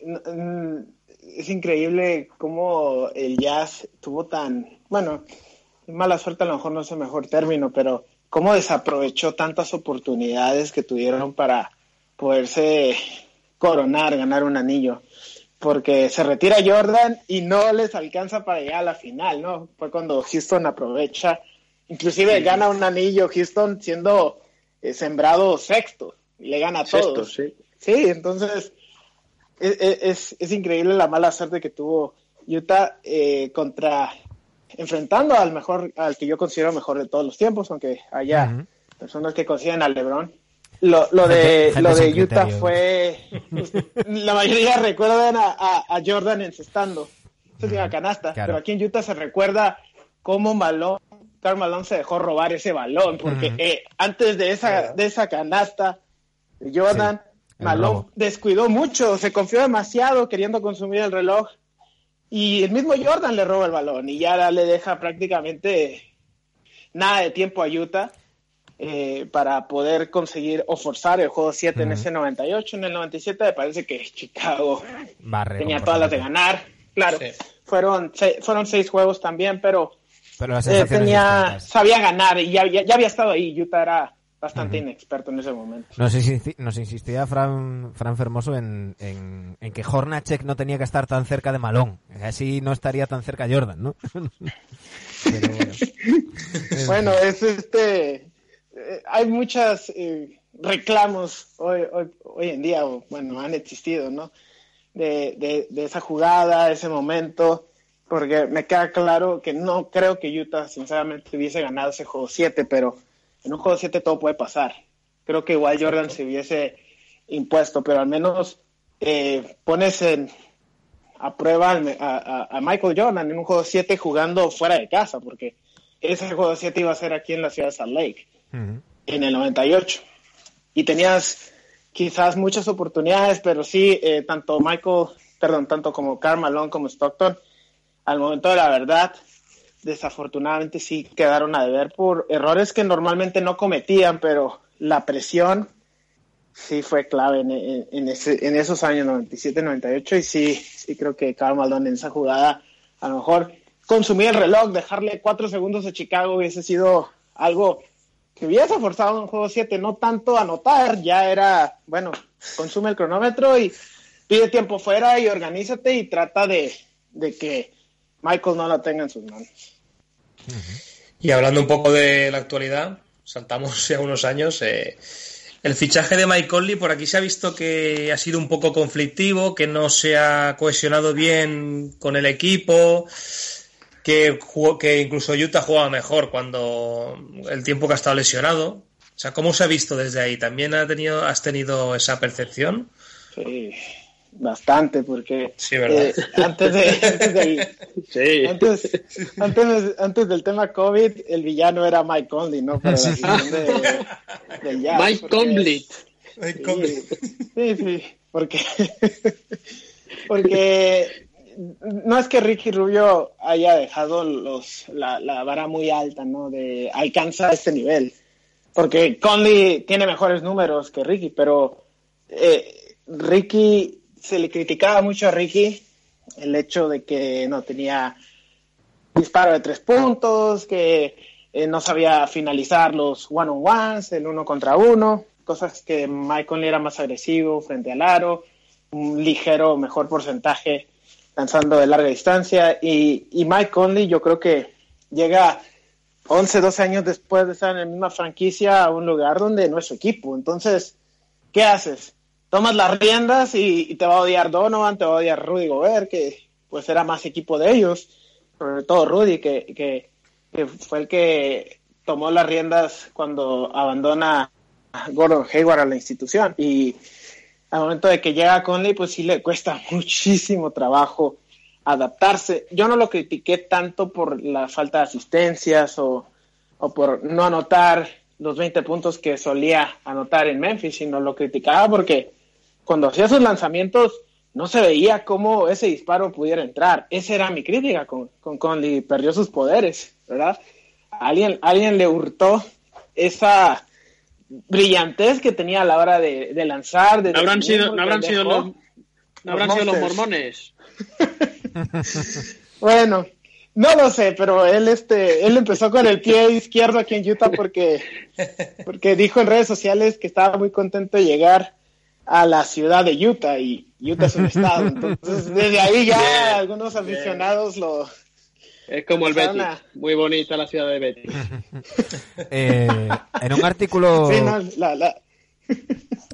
eh, Es increíble cómo el jazz tuvo tan, bueno, mala suerte a lo mejor no es el mejor término, pero cómo desaprovechó tantas oportunidades que tuvieron para poderse coronar, ganar un anillo. Porque se retira Jordan y no les alcanza para llegar a la final, ¿no? Fue cuando Houston aprovecha, inclusive gana un anillo Houston siendo eh, sembrado sexto, y le gana a Sexto, todos. sí. Sí, entonces es, es, es increíble la mala suerte que tuvo Utah eh, contra enfrentando al mejor, al que yo considero mejor de todos los tiempos, aunque haya Ujú. personas que consiguen al LeBron. Lo, lo de, Gente- gente lo de Utah criterio. fue, la mayoría recuerdan a, a, a Jordan encestando, esa es una canasta, claro. pero aquí en Utah se recuerda cómo Malone, Karl Malone se dejó robar ese balón, porque eh, antes de esa, de esa canasta de Jordan, Sí, Malone descuidó mucho, se confió demasiado queriendo consumir el reloj y el mismo Jordan le roba el balón y ya le deja prácticamente nada de tiempo a Utah eh, para poder conseguir o forzar el juego 7 en Ujú. ese 98. En el 97 me parece que Chicago Barre tenía todas las de ganar. Claro, Sí. fueron, se- fueron seis juegos también, pero eh, tenía, sabía ganar y ya, ya, ya había estado ahí. Utah era bastante inexperto en ese momento. Nos, insisti- nos insistía Fran, Fran Fermoso en, en, en que Hornacek no tenía que estar tan cerca de Malón. Así no estaría tan cerca Jordan, ¿no? Pero bueno. Es- Bueno, es este. eh, hay muchos reclamos hoy, hoy, hoy en día, o, bueno, han existido, ¿no? De, de, de esa jugada, ese momento, porque me queda claro que no creo que Utah, sinceramente, hubiese ganado ese juego 7, pero en un juego 7 todo puede pasar. Creo que igual Jordan se hubiese impuesto, pero al menos eh, pones en, a prueba a, a- a Michael Jordan en un juego 7 jugando fuera de casa, porque ese juego 7 iba a ser aquí en la ciudad de Salt Lake, Ujú. en el 98. Y tenías quizás muchas oportunidades, pero sí, eh, tanto Michael, perdón, tanto como Karl Malone como Stockton, al momento de la verdad, desafortunadamente sí quedaron a deber por errores que normalmente no cometían, pero la presión sí fue clave en, en- en ese- en esos años 97, 98 y sí, sí creo que Karl Malone en esa jugada a lo mejor consumir el reloj, dejarle cuatro segundos a Chicago hubiese sido algo que hubiese forzado un juego 7, no tanto anotar, ya era, bueno, consume el cronómetro y pide tiempo fuera y organízate y trata de, de que Michael no lo tenga en sus manos. Y hablando un poco de la actualidad, saltamos ya unos años. eh, el fichaje de Mike Conley por aquí se ha visto que ha sido un poco conflictivo, que no se ha cohesionado bien con el equipo, que, jugó- que incluso Utah jugaba mejor cuando el tiempo que ha estado lesionado. O sea, ¿cómo se ha visto desde ahí? ¿También ha tenido, has tenido esa percepción? Sí, bastante, porque Sí, ¿verdad? eh, antes, de, antes, del, Sí. antes, antes, antes del tema COVID, el villano era Mike Conley, ¿no? Para la afición de, del Jazz, Mike Conley. Sí, sí, sí, porque, porque no es que Ricky Rubio haya dejado los, la, la vara muy alta, ¿no? De alcanzar este nivel. Porque Conley tiene mejores números que Ricky, pero eh, Ricky, se le criticaba mucho a Ricky el hecho de que no tenía disparo de tres puntos, que eh, no sabía finalizar los one-on-ones, el uno contra uno, cosas que Mike Conley era más agresivo frente al aro, un ligero mejor porcentaje lanzando de larga distancia. Y, y Mike Conley yo creo que llega 11, 12 años después de estar en la misma franquicia a un lugar donde no es su equipo. Entonces, ¿qué haces? Tomas las riendas y, te va a odiar Donovan, te va a odiar Rudy Gobert, que pues era más equipo de ellos, sobre todo Rudy, que, que, fue el que tomó las riendas cuando abandona a Gordon Hayward a la institución. Y al momento de que llega Conley, pues sí le cuesta muchísimo trabajo adaptarse. Yo no lo critiqué tanto por la falta de asistencias o, o por no anotar los 20 puntos que solía anotar en Memphis, sino lo criticaba porque cuando hacía sus lanzamientos no se veía cómo ese disparo pudiera entrar. Esa era mi crítica con, con Conley, perdió sus poderes, ¿verdad? Alguien, alguien le hurtó esa brillantez que tenía a la hora de, lanzar. De no habrán sido, no habrán sido los, no habrán sido los mormones. bueno, no lo sé, pero él este, él empezó con el pie izquierdo aquí en Utah porque, porque dijo en redes sociales que estaba muy contento de llegar a la ciudad de Utah y Utah es un estado. Entonces, desde ahí ya algunos aficionados lo, es como el Betis. Muy bonita la ciudad de Betis. Eh, en un artículo.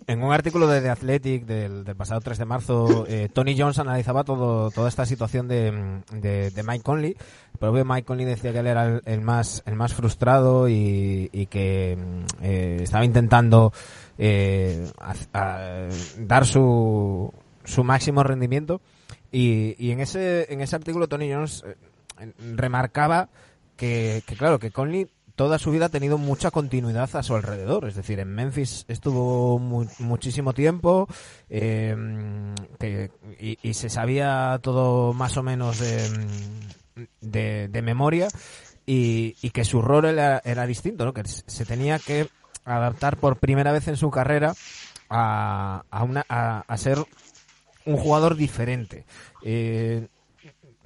En un artículo de The Athletic del, pasado 3 de marzo, eh, Tony Jones analizaba todo, toda esta situación de, de, Mike Conley. El propio Mike Conley decía que él era el, más, el más frustrado y, que eh, estaba intentando dar su, su máximo rendimiento. Y, y en ese, en ese artículo Tony Jones remarcaba que, claro, que Conley toda su vida ha tenido mucha continuidad a su alrededor. Es decir, en Memphis estuvo muchísimo tiempo eh, y, se sabía todo más o menos de, de, memoria y, que su rol era, distinto, ¿no? que se tenía que adaptar por primera vez en su carrera a, a, una, a, ser un jugador diferente. Eh,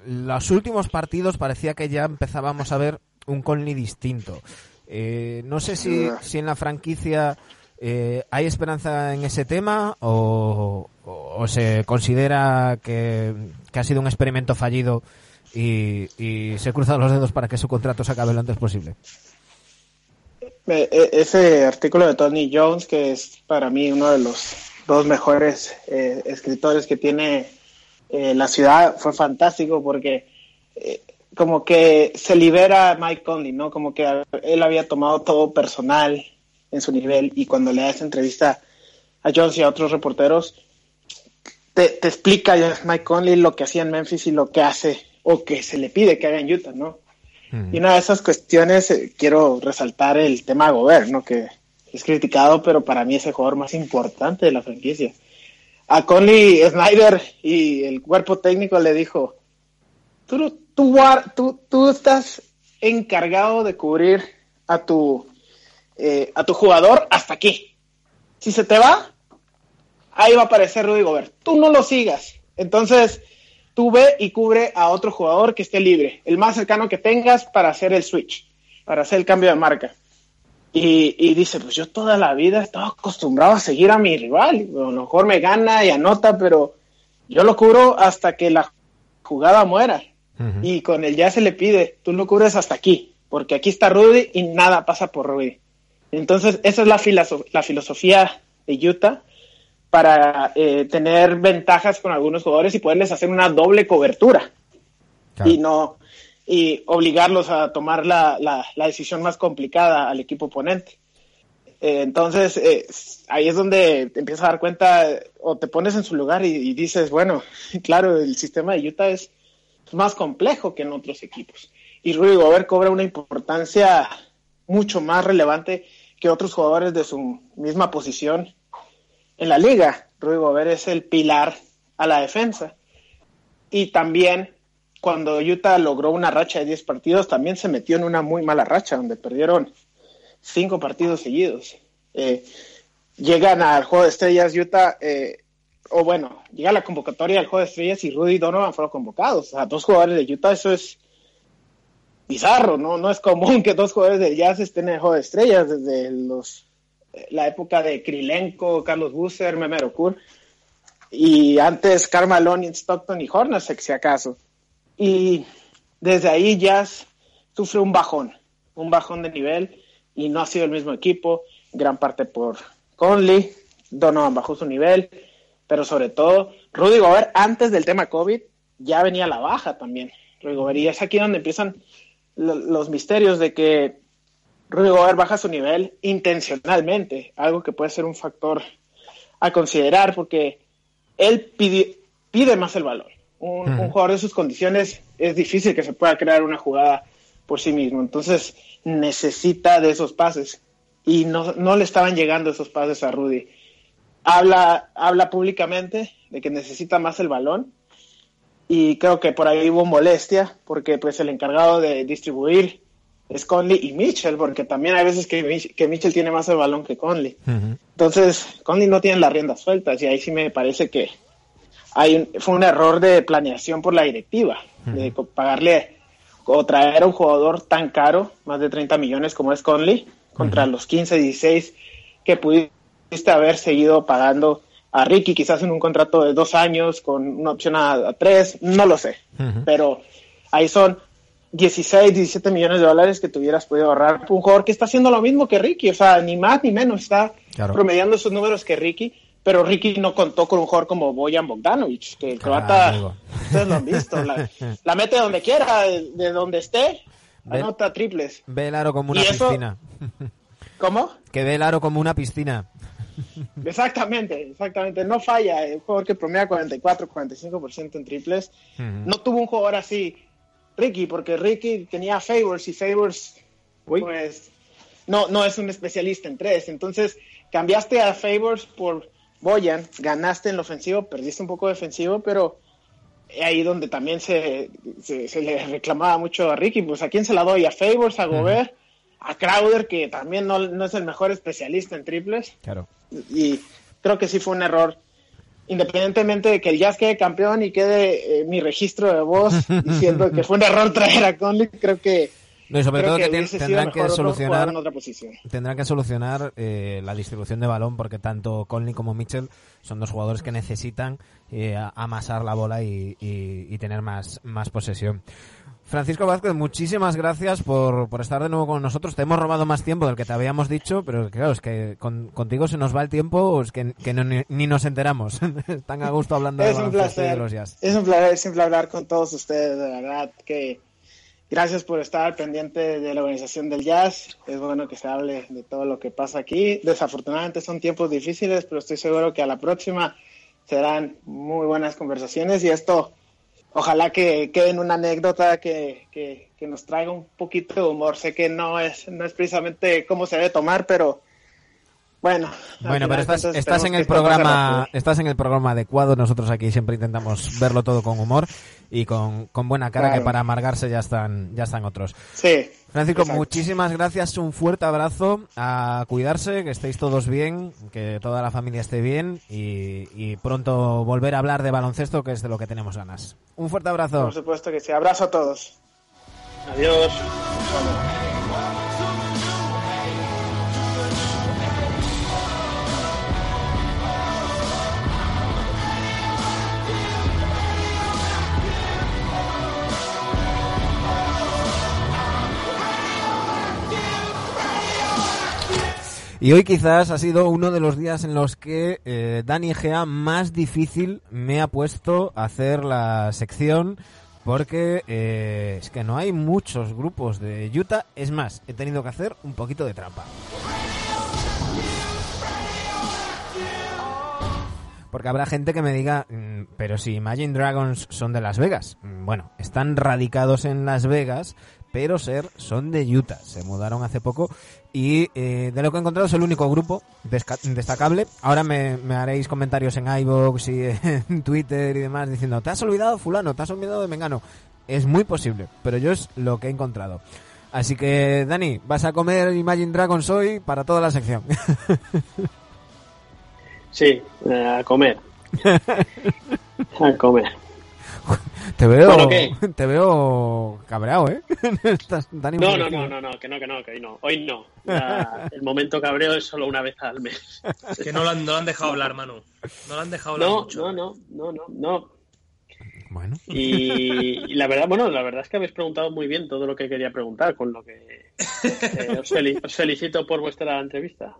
los últimos partidos parecía que ya empezábamos a ver un Conley distinto. Eh, no sé si, si en la franquicia eh, hay esperanza en ese tema o, se considera que, ha sido un experimento fallido y, se cruzan los dedos para que su contrato se acabe lo antes posible. Eh, ese artículo de Tony Jones, que es para mí uno de los dos mejores escritores que tiene eh, la ciudad fue fantástico porque eh, como que se libera Mike Conley, ¿no? Como que él había tomado todo personal en su nivel y cuando le das entrevista a Jones y a otros reporteros, te, explica Mike Conley lo que hacía en Memphis y lo que hace o que se le pide que haga en Utah, ¿no? Y una de esas cuestiones, eh, quiero resaltar el tema Gobert, ¿no? Que es criticado, pero para mí es el jugador más importante de la franquicia a Conley Snyder y el cuerpo técnico le dijo, tú, tú, tú, estás encargado de cubrir a tu, eh, a tu jugador hasta aquí. Si se te va, ahí va a aparecer Rudy Gobert. Tú no lo sigas. Entonces, tú ve y cubre a otro jugador que esté libre, el más cercano que tengas para hacer el switch, para hacer el cambio de marca. Y, dice, pues yo toda la vida he estado acostumbrado a seguir a mi rival. A lo mejor me gana y anota, pero yo lo cubro hasta que la jugada muera. Y con el ya se le pide, tú lo cubres hasta aquí, porque aquí está Rudy y nada pasa por Rudy. Entonces, esa es la, la filosofía de Utah para eh, tener ventajas con algunos jugadores y poderles hacer una doble cobertura. Y no y obligarlos a tomar la, la, decisión más complicada al equipo oponente. Eh, entonces, eh, ahí es donde te empiezas a dar cuenta o te pones en su lugar y, dices, bueno, claro, el sistema de Utah es más complejo que en otros equipos. Y Rudy Gobert cobra una importancia mucho más relevante que otros jugadores de su misma posición en la liga. Rudy Gobert es el pilar a la defensa. Y también cuando Utah logró una racha de 10 partidos, también se metió en una muy mala racha, donde perdieron cinco partidos seguidos. Eh, llegan al juego de estrellas Utah, eh, o bueno, llega la convocatoria al juego de estrellas y Rudy Donovan fueron convocados. A dos jugadores de Utah, eso es bizarro, ¿no? No es común que dos jugadores de Jazz estén en el juego de estrellas desde los la época de Krilenko, Carlos Busser, Memero Kur, y antes Carmelo, Stockton y Hornacek, si acaso. Y desde ahí Jazz sufre un bajón, un bajón de nivel y no ha sido el mismo equipo, gran parte por Conley, Donovan bajó su nivel, pero sobre todo Rudy Gobert antes del tema COVID ya venía la baja también. Rudy Gobert, y es aquí donde empiezan los misterios de que Rudy Gobert baja su nivel intencionalmente, algo que puede ser un factor a considerar porque él pide, pide más el balón. Un, un, jugador de sus condiciones es difícil que se pueda crear una jugada por sí mismo, entonces necesita de esos pases y no, no le estaban llegando esos pases a Rudy. Habla, habla públicamente de que necesita más el balón y creo que por ahí hubo molestia porque pues el encargado de distribuir es Conley y Mitchell, porque también hay veces que, que Mitchell tiene más el balón que Conley. Uh -huh. Entonces, Conley no tiene las riendas sueltas y ahí sí me parece que hay un, fue un error de planeación por la directiva, uh -huh. de pagarle o traer a un jugador tan caro, más de 30 millones como es Conley, contra uh -huh. los 15, 16 que pudiste haber seguido pagando a Ricky, quizás en un contrato de dos años con una opción a, a tres, no lo sé, pero ahí son 16, 17 millones de dólares que tuvieras podido ahorrar un jugador que está haciendo lo mismo que Ricky, o sea, ni más ni menos, está claro. promediando esos números que Ricky, pero Ricky no contó con un jugador como Boyan Bogdanovic, que el croata, ustedes lo han visto, la, la, mete donde quiera, de, de donde esté, anota triples. Ve el aro como una eso, piscina. ¿Cómo? Que ve el aro como una piscina. Exactamente, exactamente. No falla. El jugador que promedia 44, 45% en triples. Uh -huh. No tuvo un jugador así Ricky, porque Ricky tenía Favors y Favors, Uy. pues, no, no es un especialista en tres. Entonces, cambiaste a Favors por Boyan, ganaste en lo ofensivo, perdiste un poco defensivo, pero ahí donde también se, se, se, le reclamaba mucho a Ricky, pues a quién se la doy, a Favors, a Gobert, a Crowder, que también no, no, es el mejor especialista en triples. Claro. Y creo que sí fue un error independientemente de que el Jazz quede campeón y quede eh, mi registro de voz diciendo que fue un error traer a Conley, creo que no, y sobre todo que, que tendrán que solucionar tendrán que solucionar eh, la distribución de balón porque tanto Conley como Mitchell son dos jugadores que necesitan eh, amasar la bola y, y, y tener más, más posesión. Francisco Vázquez, muchísimas gracias por, por, estar de nuevo con nosotros. Te hemos robado más tiempo del que te habíamos dicho, pero claro, es que con, contigo se nos va el tiempo, es que, que no, ni, ni, nos enteramos. Están a gusto hablando es de un placer, de los jazz. Es un placer siempre hablar con todos ustedes, de verdad, que gracias por estar pendiente de la organización del jazz. Es bueno que se hable de todo lo que pasa aquí. Desafortunadamente son tiempos difíciles, pero estoy seguro que a la próxima serán muy buenas conversaciones y esto ojalá que quede una anécdota que, que, que, nos traiga un poquito de humor. Sé que no es, no es precisamente cómo se debe tomar, pero bueno. Bueno, pero estás, estás en el programa, estás en el programa adecuado. Nosotros aquí siempre intentamos verlo todo con humor y con, con buena cara, claro. que para amargarse ya están, ya están otros. Sí. Francisco, exacto. muchísimas gracias, un fuerte abrazo, a cuidarse, que estéis todos bien, que toda la familia esté bien y, y pronto volver a hablar de baloncesto, que es de lo que tenemos ganas. Un fuerte abrazo. Por supuesto que sí, abrazo a todos. Adiós. Y hoy quizás ha sido uno de los días en los que eh, Dani Gea más difícil me ha puesto a hacer la sección porque eh, es que no hay muchos grupos de Utah. Es más, he tenido que hacer un poquito de trampa. Porque habrá gente que me diga, mm, pero si Imagine Dragons son de Las Vegas. Mm, bueno, están radicados en Las Vegas, pero ser son de Utah. Se mudaron hace poco y eh, de lo que he encontrado es el único grupo destacable. Ahora me, me haréis comentarios en iVoox y en Twitter y demás diciendo, ¿te has olvidado fulano? ¿Te has olvidado de Mengano? Es muy posible, pero yo es lo que he encontrado. Así que, Dani, vas a comer Imagine Dragons hoy para toda la sección. Sí, a comer. a comer. Te veo, bueno, te veo cabreado, ¿eh? Estás tan no, no, no, no, no, que no, que no, que hoy no. Hoy no. La, el momento cabreo es solo una vez al mes. Es que no lo han, no lo han dejado hablar, Manu. No lo han dejado hablar no, mucho. No, no, no, no, no. Bueno. Y, y, la verdad, bueno, la verdad es que habéis preguntado muy bien todo lo que quería preguntar, con lo que eh, os, fel os felicito por vuestra entrevista.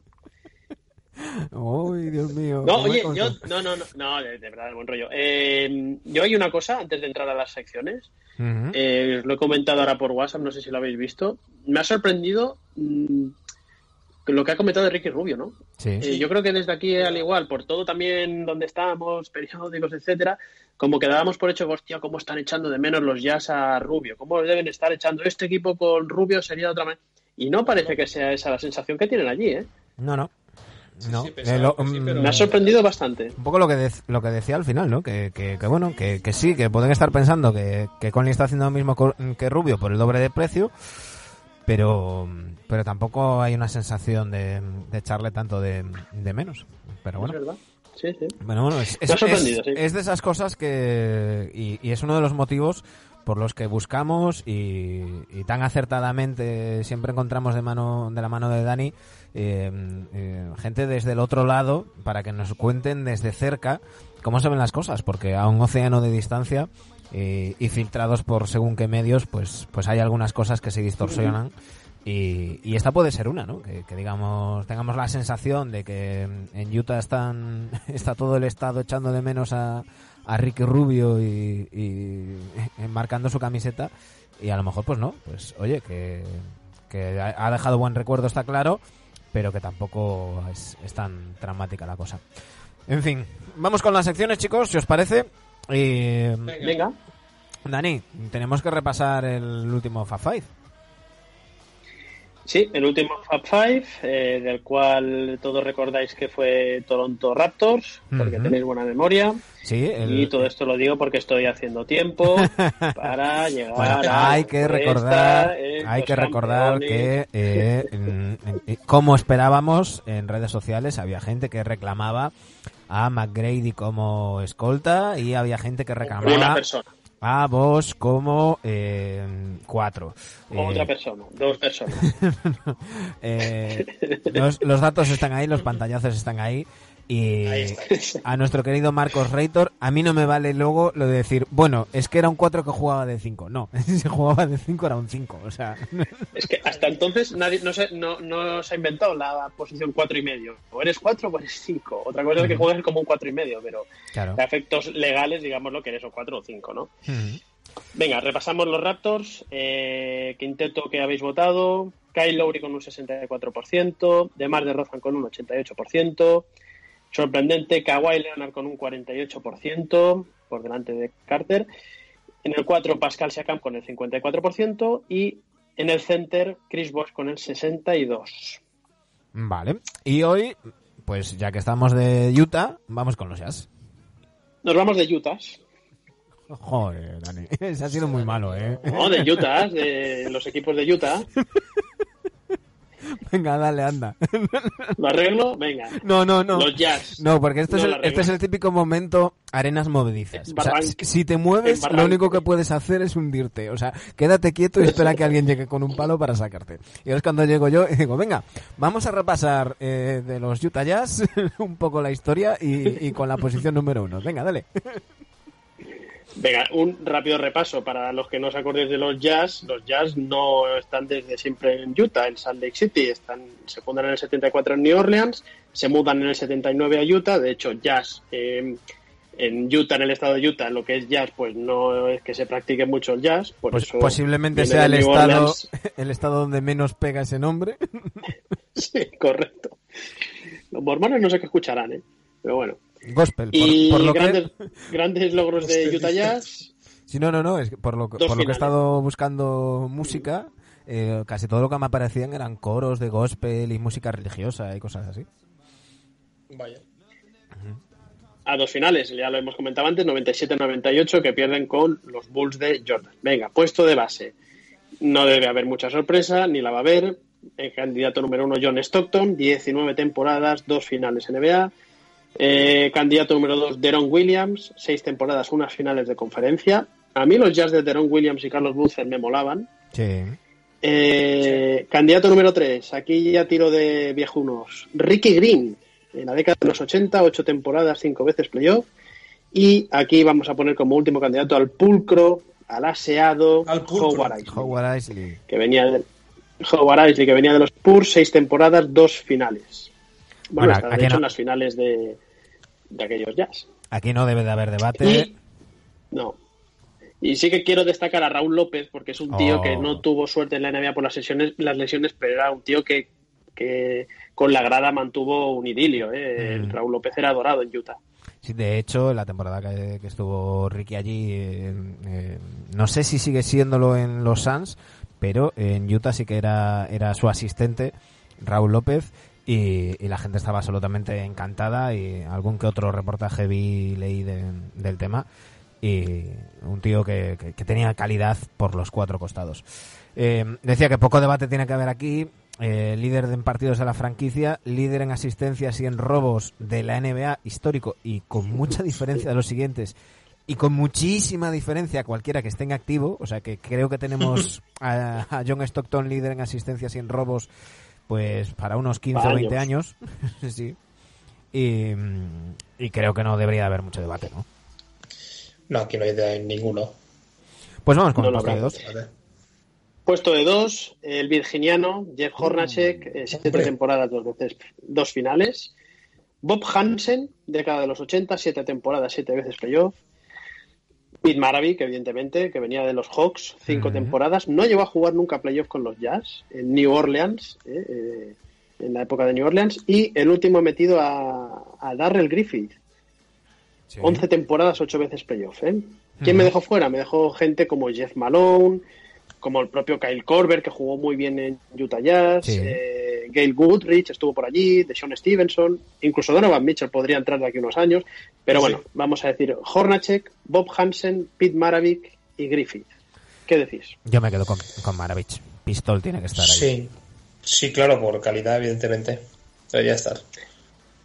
Uy, Dios mío. No, oye, yo, no, no, no, no, de, verdad, buen rollo. Eh, yo hay una cosa antes de entrar a las secciones. eh, lo he comentado ahora por WhatsApp, no sé si lo habéis visto. Me ha sorprendido mmm, lo que ha comentado de Ricky Rubio, ¿no? Sí. Eh, yo creo que desde aquí, al igual, por todo también donde estamos, periódicos, etcétera, como que dábamos por hecho, hostia, cómo están echando de menos los jazz a Rubio, cómo deben estar echando este equipo con Rubio sería de otra manera. Y no parece que sea esa la sensación que tienen allí, ¿eh? No, no. No. Sí, Eh, lo- que sí, mm, pero- Me ha sorprendido bastante. Un poco lo que, lo que decía al final, ¿no? Que, que, que bueno, que, que sí, que pueden estar pensando que, que Conley está haciendo lo mismo que Rubio por el doble de precio, pero, pero tampoco hay una sensación de, de echarle tanto de, de menos. Pero bueno. Es verdad. Sí, sí. Bueno, bueno, es, es, Me ha sorprendido, es- sí. es de esas cosas que... Y, y es uno de los motivos por los que buscamos y, tan acertadamente siempre encontramos de mano de la mano de Dani eh, eh, gente desde el otro lado para que nos cuenten desde cerca cómo se ven las cosas porque a un océano de distancia eh, y filtrados por según qué medios pues pues hay algunas cosas que se distorsionan y, y esta puede ser una, ¿no? Que, que digamos, tengamos la sensación de que en Utah están, está todo el estado echando de menos a, a Ricky Rubio y, y marcando su camiseta y a lo mejor pues no, pues oye, que, que ha ha dejado buen recuerdo, está claro, pero que tampoco es, es tan dramática la cosa. En fin, vamos con las secciones, chicos, si os parece. Y, Venga. Dani, tenemos que repasar el último Fab Five. Sí, el último Fab Five, eh, del cual todos recordáis que fue Toronto Raptors, porque tenéis buena memoria. Sí, el- Y todo esto lo digo porque estoy haciendo tiempo para llegar Bueno, a hay que recordar, hay que recordar que, eh, en- en- como esperábamos en redes sociales, había gente que reclamaba a McGrady como escolta y había gente que una reclamaba persona, a Bosch como eh, cuatro. otra Eh, persona, dos personas. eh, los, los datos están ahí, los pantallazos están ahí. Y a nuestro querido Marcos Reitor, a mí no me vale luego lo de decir, bueno, es que era un 4 que jugaba de 5. No, si jugaba de 5 era un 5. O sea, Es que hasta entonces nadie no se, no, no se ha inventado la posición cuatro y medio. O eres cuatro o eres cinco. Otra cosa es que juegues como un cuatro y medio, pero claro. a efectos legales, digámoslo, que eres o cuatro o cinco, ¿no? Ujú. Venga, repasamos los Raptors. Eh, quinteto que habéis votado. Kyle Lowry con un 64%. Demar de Rozan con un 88%. Sorprendente, Kawhi Leonard con un 48%, por delante de Carter. En el 4, Pascal Siakam con el 54%. Y en el center, Chris Bosh con el 62%. Vale. Y hoy, pues ya que estamos de Utah, vamos con los Jazz. Nos vamos de Utah. Joder, Dani. Ese ha sido muy malo, ¿eh? No, de Utah, de los equipos de Utah. Venga, dale, anda. ¿Lo arreglo? Venga. No, no, no. Los Jazz. No, porque esto No es el, la regla. este es el típico momento arenas movedizas. O sea, si- te mueves, lo único que puedes hacer es hundirte. O sea, quédate quieto y espera que alguien llegue con un palo para sacarte. Y es cuando llego yo y digo, venga, vamos a repasar eh, de los Utah Jazz un poco la historia y, y con la posición número uno. Venga, dale. Venga, un rápido repaso para los que no os acordéis de los Jazz. Los Jazz no están desde siempre en Utah, en Salt Lake City. Están, se fundan en el 74 en New Orleans, se mudan en el 79 a Utah. De hecho, Jazz eh, en Utah, en el estado de Utah, lo que es Jazz, pues no es que se practique mucho el Jazz. Por Pues eso posiblemente sea el New estado, Orleans. el estado donde menos pega ese nombre. Sí, correcto. Los mormones no sé qué escucharán, ¿eh? Pero bueno. Gospel. Y por lo grandes, que... grandes logros de Utah Jazz. Sí, no, no, no, es que por lo que, Dos por lo que he estado buscando música, eh, casi todo lo que me aparecían eran coros de gospel y música religiosa y cosas así. Vaya. a dos finales, ya lo hemos comentado antes, 97-98, que pierden con los Bulls de Jordan. Venga, puesto de base. No debe haber mucha sorpresa, ni la va a haber. El candidato número uno, John Stockton, 19 temporadas, dos finales NBA. Eh, candidato número dos, Deron Williams, seis temporadas, unas finales de conferencia. A mí los jazz de Deron Williams y Carlos Boozer me molaban. Sí. Eh, candidato número 3, aquí ya tiro de viejunos. Ricky Green, en la década de los 80, ocho temporadas, cinco veces playoff. Y aquí vamos a poner como último candidato al pulcro, al aseado Al pulcro. Howard Isley, Howard Isley. que venía de, Howard Isley, que venía de los Spurs, seis temporadas, dos finales. Bueno, está, de hecho en las finales de, de aquellos jazz. Aquí no debe de haber debate. no. Y sí que quiero destacar a Raúl López, porque es un tío que no oh. tuvo suerte en la NBA por las lesiones, las lesiones pero era un tío que, que con la grada mantuvo un idilio. ¿eh? Mm. Raúl López era adorado en Utah. Sí, de hecho, la temporada que, estuvo Ricky allí, eh, eh, no sé si sigue siéndolo en los Suns, pero en Utah sí que era, era su asistente, Raúl López, y, la gente estaba absolutamente encantada y algún que otro reportaje vi leí del tema y un tío que, tenía calidad por los cuatro costados. Eh, decía que poco debate tiene que haber aquí. Eh, líder en partidos de la franquicia, líder en asistencias y en robos de la NBA histórico y con mucha diferencia de los siguientes y con muchísima diferencia cualquiera que esté en activo. O sea que creo que tenemos a, a John Stockton líder en asistencias y en robos pues para unos 15 o 20 años. sí. Y, y, creo que no debería haber mucho debate, ¿no? No, aquí no hay de ninguno. Pues vamos con el puesto de dos. Puesto de dos, el virginiano Jeff Hornacek, mm, siete temporadas, dos veces, dos finales. Bob Hansen, década de los 80, siete temporadas, siete veces playoff. Pete Maravich, evidentemente, que venía de los Hawks, cinco temporadas. No llegó a jugar nunca playoff con los Jazz en New Orleans, eh, eh, en la época de New Orleans. Y el último metido a, a Darrell Griffith. once temporadas, ocho veces playoff. ¿eh? ¿Quién me dejó fuera? Me dejó gente como Jeff Malone, como el propio Kyle Korver, que jugó muy bien en Utah Jazz. Gail Goodrich estuvo por allí, de Sean Stevenson, incluso Donovan Mitchell podría entrar de aquí unos años, pero bueno, vamos a decir Hornacek, Bob Hansen, Pete Maravich y Griffith. ¿Qué decís? Yo me quedo con, con Maravich. Pistol tiene que estar ahí. Sí, sí, claro, por calidad, evidentemente. Debería estar.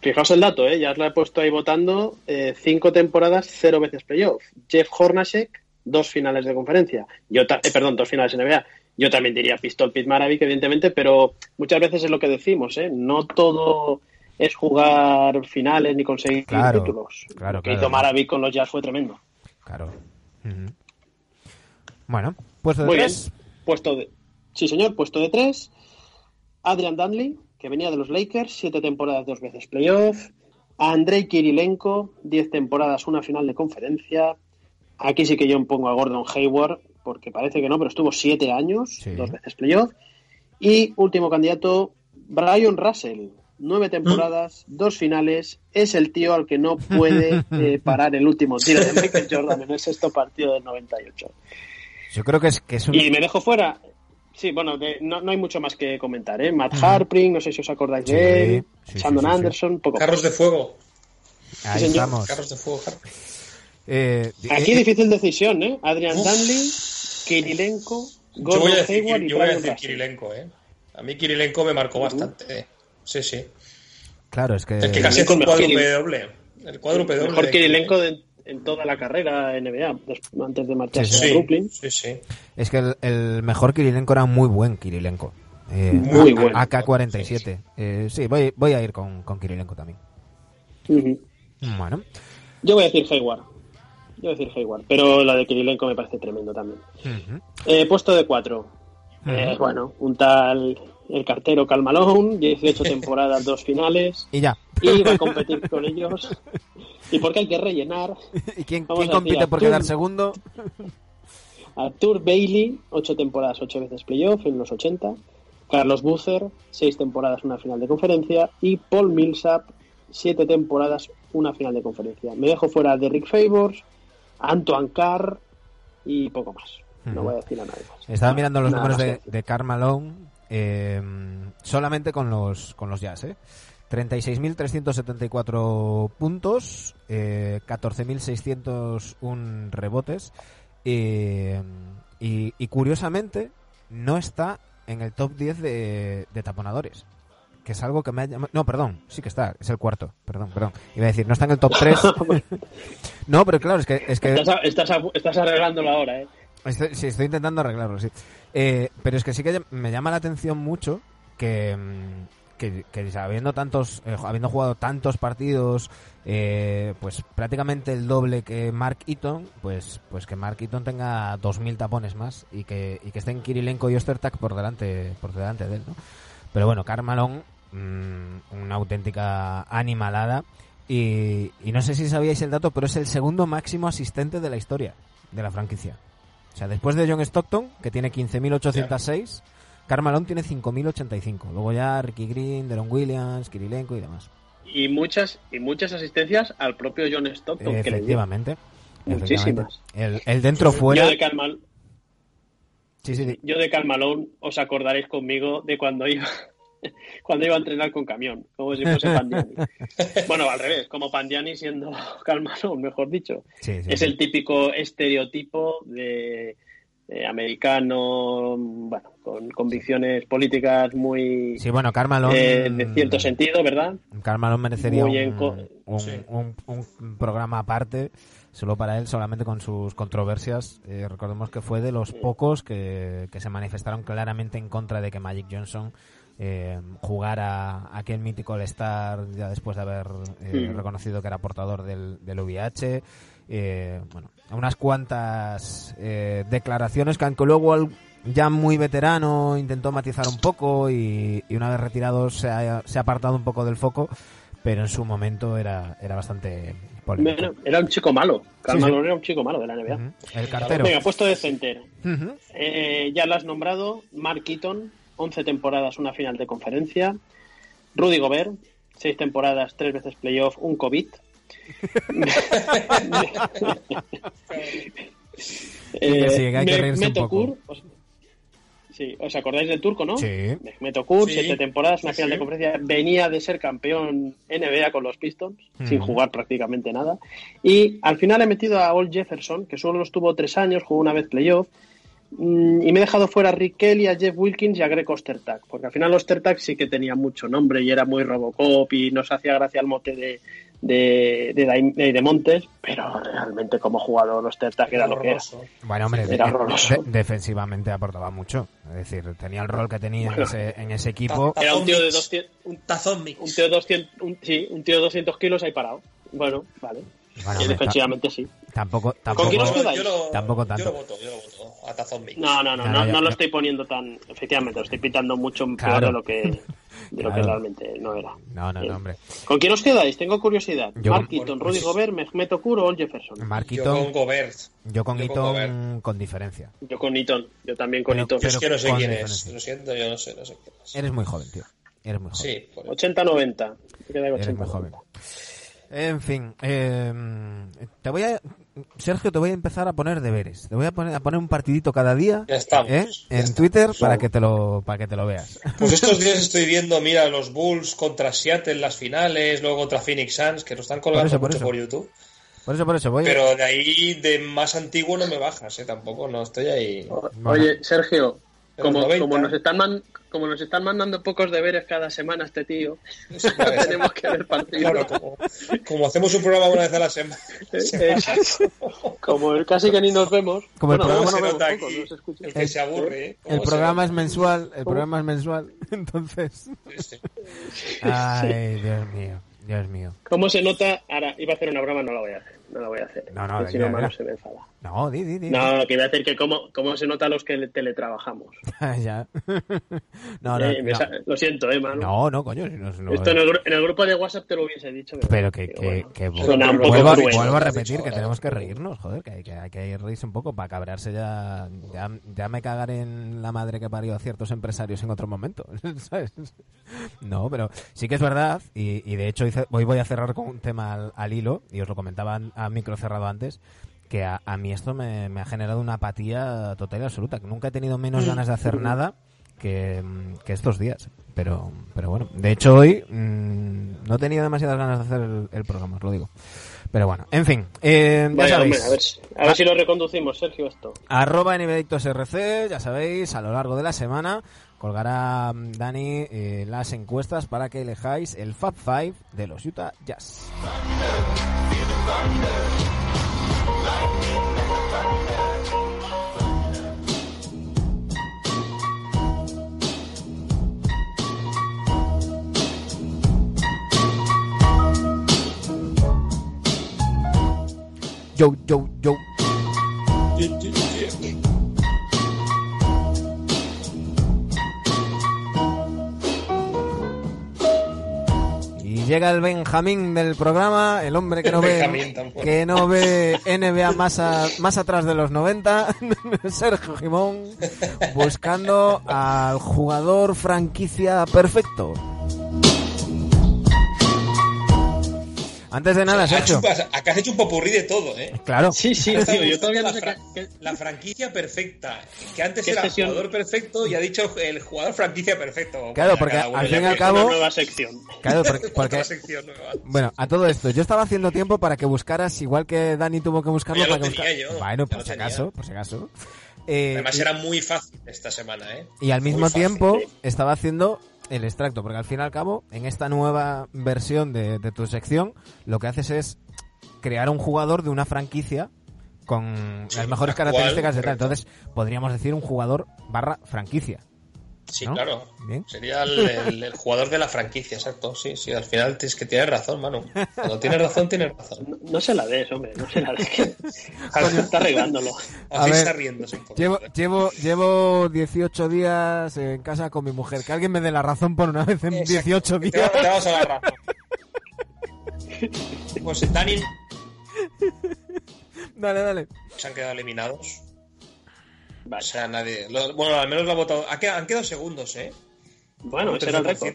Fijaos el dato, ¿eh? ya os lo he puesto ahí votando. Eh, cinco temporadas, cero veces playoff. Jeff Hornacek, dos finales de conferencia. Yo eh, perdón, dos finales NBA. Yo también diría Pistol Pit Maravik, evidentemente, pero muchas veces es lo que decimos, ¿eh? No todo es jugar finales ni conseguir títulos. Claro, que hizo Maravik con los Jazz fue tremendo. Claro. Bueno, puesto de Muy tres. Puesto de... Sí, señor, puesto de tres. Adrian Dunley, que venía de los Lakers, siete temporadas, dos veces playoff. Andrei Kirilenko, diez temporadas, una final de conferencia. Aquí sí que yo pongo a Gordon Hayward, porque parece que no, pero estuvo siete años, dos veces playoff. Y último candidato, Brian Russell, nueve temporadas, mm. dos finales, es el tío al que no puede eh, parar el último tiro de Michael Jordan en el sexto partido del 98. Yo creo que es, que es un... Y me dejo fuera. Sí, bueno, no, no, hay mucho más que comentar, ¿eh? Matt Harpring, no sé si os acordáis de él, Shandon Anderson, poco Carros de fuego. Ahí estamos. Carros de fuego, eh, Aquí eh, difícil decisión, ¿eh? Adrian Danley, Kirilenko, Gordon yo voy a decir, Hayward y yo voy a decir Kirilenko, ¿eh? A mí Kirilenko me marcó bastante. ¿eh? Sí, sí. Claro, es que... Es que casi es un cuádruple doble. El cuádruple doble. Mejor Kirilenko en toda la carrera NBA, antes de marcharse a Brooklyn. Sí, sí. Es que el, mejor Kirilenko era muy buen Kirilenko. Eh, muy bueno. AK-47. Eh, sí, voy, voy a ir con, con Kirilenko también. Bueno. Yo voy a decir Hayward. Yo voy a decir Hayward, pero la de Kirilenko me parece tremendo también. Eh, puesto de cuatro. Eh, bueno, un tal el cartero Calmalón, 18 temporadas, dos finales. Y ya. Y va a competir con ellos. Y porque hay que rellenar. ¿Y quién, compite por quedar segundo? Arthur Bailey, ocho temporadas, ocho veces playoff en los 80. Carlos Bucer, seis temporadas, una final de conferencia. Y Paul Millsap, siete temporadas, una final de conferencia. Me dejo fuera de Rick Favors, Antoine Carr y poco más. No voy a decir a nadie más. Estaba mirando los números de, de Carl Malone eh, solamente con los, con los Jazz, ¿eh? 36.374 puntos, eh, 14.601 rebotes eh, y, y, curiosamente no está en el top 10 de, de taponadores que es algo que me ha llamado... No, perdón, sí que está, es el cuarto, perdón, perdón. Iba a decir, no está en el top 3. no, pero claro, es que... Es que... Estás, estás, estás arreglándolo ahora, ¿eh? Estoy, sí, estoy intentando arreglarlo, sí. Eh, pero es que sí que me llama la atención mucho que, mm, que, que habiendo tantos, eh, habiendo jugado tantos partidos, eh, pues prácticamente el doble que Mark Eaton, pues, pues que Mark Eaton tenga 2.000 tapones más y que, y que estén Kirilenko y Ostertak por delante, por delante de él, ¿no? Pero bueno, Carmalón mm, una auténtica animalada. Y, y no sé si sabíais el dato, pero es el segundo máximo asistente de la historia de la franquicia. O sea, después de John Stockton, que tiene 15.806, Carmalón tiene 5.085. Luego ya Ricky Green, Deron Williams, Kirilenko y demás. Y muchas y muchas asistencias al propio John Stockton. que le dio. Efectivamente. Muchísimas. El, el dentro Yo fuera. de, Sí, sí, sí. yo de Calmalón os acordaréis conmigo de cuando iba cuando iba a entrenar con camión, como si fuese Pandiani. bueno, al revés, como Pandiani siendo Calmalón, mejor dicho. Sí, sí, es el típico estereotipo de, de americano, bueno, con convicciones políticas muy Sí, bueno, Carmalón. eh, de cierto sentido, ¿verdad? Carmalón merecería un programa aparte, solo para él, solamente con sus controversias. Eh, recordemos que fue de los pocos que, que se manifestaron claramente en contra de que Magic Johnson eh, jugara aquel mítico All-Star ya después de haber eh, Mm. reconocido que era portador del, del VIH. Eh, bueno, unas cuantas eh, declaraciones que aunque luego ya muy veterano intentó matizar un poco y, y una vez retirado se ha, se ha apartado un poco del foco, pero en su momento era, era bastante polémico. Bueno, era un chico malo. Calmalón sí. era un chico malo de la NBA. El cartero. Venga, puesto de center. Eh, ya lo has nombrado, Mark Eaton, 11 temporadas, una final de conferencia. Rudy Gobert, 6 temporadas, 3 veces playoff, un COVID. que sigue, que hay que reírse un Mehmet poco. Okur, os- sí, ¿os acordáis del turco, no? Sí. Mehmet Okur, Sí. 7 temporadas, una Sí, final sí. de conferencia. Venía de ser campeón NBA con los Pistons, sin Mm. jugar prácticamente nada. Y al final he metido a Old Jefferson, que solo estuvo 3 años, jugó una vez playoff. Mm, Y me he dejado fuera a Rick Kelly, a Jeff Wilkins y a Greg Ostertag, porque al final Ostertag sí que tenía mucho nombre y era muy Robocop y nos hacía gracia el mote de, de, de, de Montes, pero realmente como jugador Ostertag era lo que era. Horroroso. Bueno, hombre, Era horroroso. de- defensivamente aportaba mucho. Es decir, tenía el rol que tenía en ese, en ese equipo. Era un tío de Mix. 200, Un tazón mix. un tío de 200, un- sí, un tío de 200 kilos ahí parado. Bueno, vale. Bueno, y hombre, defensivamente sí. Tampoco, quién tampoco, os Yo, quedáis? yo lo, Tampoco tanto. Yo lo voto, yo lo voto. A tazón mix. No, no, no, No, no, no, no lo estoy poniendo tan. Efectivamente, lo estoy pintando mucho peor Claro. de lo que, de lo que Claro. realmente no era. No, no, Eh, no, hombre. ¿Con quién os quedáis? Tengo curiosidad. Yo- Mark Eaton, pues- Rudy Gobert, Mehmet Okur o Ol Jefferson. Yo Marquito, con Gobert. yo con yo con Eaton con diferencia. Yo con Eaton, yo también con Pero- Eaton. Yo es que no sé con quién diferencia. es. Lo siento, yo no sé, no sé quién es. Eres muy joven, tío. Eres muy joven. Sí, por eso. 80-90. Te queda Eres 80. muy joven. En fin, eh, te voy a, Sergio, te voy a empezar a poner deberes. Te voy a poner, a poner un partidito cada día Ya estamos, ¿eh? ya en estamos. Twitter para que te lo, para que te lo veas. Pues estos días estoy viendo, mira, los Bulls contra Seattle, las finales, luego contra Phoenix Suns, que lo están colgando Por eso, por mucho eso. por YouTube. Por eso, por eso voy. Pero de ahí, de más antiguo, no me bajas, ¿eh? Tampoco, no estoy ahí. Oye, Sergio, como, 90. como, nos están man- como nos están mandando pocos deberes cada semana este tío, tenemos que ver partidos. Claro, como, como hacemos un programa una vez a la semana. Exacto. Como casi que ni nos vemos. Como el programa nos se vemos nota poco, aquí no se escucha. el que se aburre, ¿eh? el se programa es mensual, el programa es mensual, entonces. Sí, sí. Ay, Dios mío, Dios mío. ¿Cómo se nota? Ahora, iba a hacer una broma, no la voy a hacer. No la voy a hacer. No, no, si no, Manu se me enfada. No, di, di, di. No, que iba a decir que cómo, cómo se nota a los que le- teletrabajamos. ya. no, no, Eh, me no. sa- Lo siento, eh, Manu. No, no, coño. si no- no- Esto en el, gru- en el grupo de WhatsApp te lo hubiese dicho. Pero que, que, bueno, que suena un poco vuelvo, a- vuelvo que repetir dicho que tenemos que reírnos, joder, que hay que, hay que reírse un poco para cabrearse ya, ya. Ya me cagaré en la madre que parió a ciertos empresarios en otro momento. ¿sabes? No, pero sí que es verdad, y, y de hecho hice- hoy voy a cerrar con un tema al, al hilo, y os lo comentaba a micro cerrado antes, que a, a mí esto me, me ha generado una apatía total y absoluta, que nunca he tenido menos ganas de hacer nada que, que estos días. Pero, pero bueno, de hecho hoy mm, no he tenido demasiadas ganas de hacer el, el programa, os lo digo. Pero bueno, en fin, eh, ya Vaya, sabéis. hombre, a ver, si- a ver si lo reconducimos, Sergio, esto. Arroba NBDictosRC, ya sabéis, a lo largo de la semana colgará mm, Dani eh, las encuestas para que elijáis el Fab Five de los Utah Jazz. Yo, yo, yo. Llega el Benjamín del programa, el hombre que no ve que no ve NBA más, más atrás de los 90, Sergio Jimón, buscando al jugador franquicia perfecto. Antes de nada, Sergio. acá has hecho un popurrí de todo, ¿eh? Claro. Sí, sí, tío, yo todavía no sé La franquicia perfecta. Que antes era el jugador perfecto y ha dicho el jugador franquicia perfecto. Claro, porque al fin y al cabo. Una nueva sección. Claro, porque. sección nueva. Bueno, a todo esto, yo estaba haciendo tiempo para que buscaras, igual que Dani tuvo que buscarlo para que Bueno, por si acaso, por si acaso. Eh, Además era muy fácil esta semana, ¿eh? Y al mismo tiempo estaba haciendo el extracto, porque al fin y al cabo, en esta nueva versión de, tu sección, lo que haces es crear un jugador de una franquicia con las mejores características de tal. Entonces, podríamos decir un jugador barra franquicia. Sí, claro. Sería el, jugador de la franquicia, exacto. Sí, sí, al final tienes que tienes razón, Manu. Cuando tienes razón, tienes razón. No, se la des, hombre, no se la des. está arreglándolo. Así está riéndose un poco. Llevo, llevo, llevo 18 días en casa con mi mujer. Que alguien me dé la razón por una vez en 18 días. Te, vamos a dar razón. Pues Dani. Dale, dale. Se han quedado eliminados. O sea, nadie. bueno, al menos lo ha votado. Han quedado, segundos, ¿eh? Bueno, ese era el récord.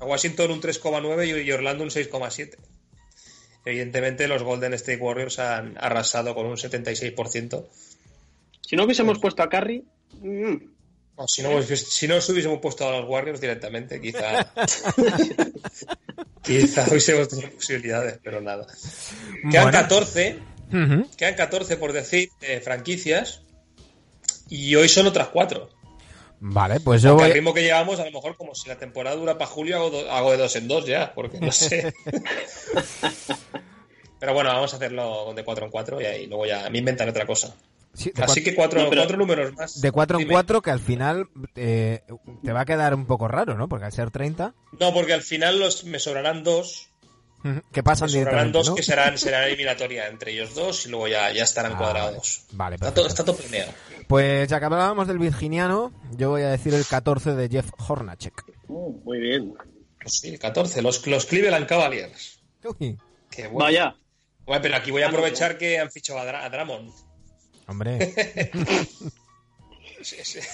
Washington un 3,9 y Orlando un 6,7. Evidentemente, los Golden State Warriors han arrasado con un 76%. Si no hubiésemos puesto a Curry. Mm. si, no, si no hubiésemos puesto a los Warriors directamente, quizá. quizá hubiésemos tenido posibilidades, pero nada. Quedan 14. Quedan 14 por decir eh, franquicias. Y hoy son otras cuatro. Vale, pues yo voy... Al ritmo que llevamos, a lo mejor como si la temporada dura para julio, hago, de dos en dos ya, porque no sé. Pero bueno, vamos a hacerlo de cuatro en cuatro y ahí luego ya me inventan otra cosa. Así que cuatro, cuatro, números más. De cuatro en cuatro, que al final eh, te va a quedar un poco raro, ¿no? Porque al ser 30. No, porque al final los, me sobrarán dos ¿Qué pasan dos que serán, serán eliminatoria entre ellos dos y luego ya, ya estarán ah, cuadrados. Vale, está, todo, está todo Pues ya que hablábamos del virginiano, yo voy a decir el 14 de Jeff Hornacek. Uh, muy bien. Sí, el 14, los, los Cleveland Cavaliers. Qué bueno. Vaya. Bueno, pero aquí voy a aprovechar que han fichado a, Dramon. Hombre.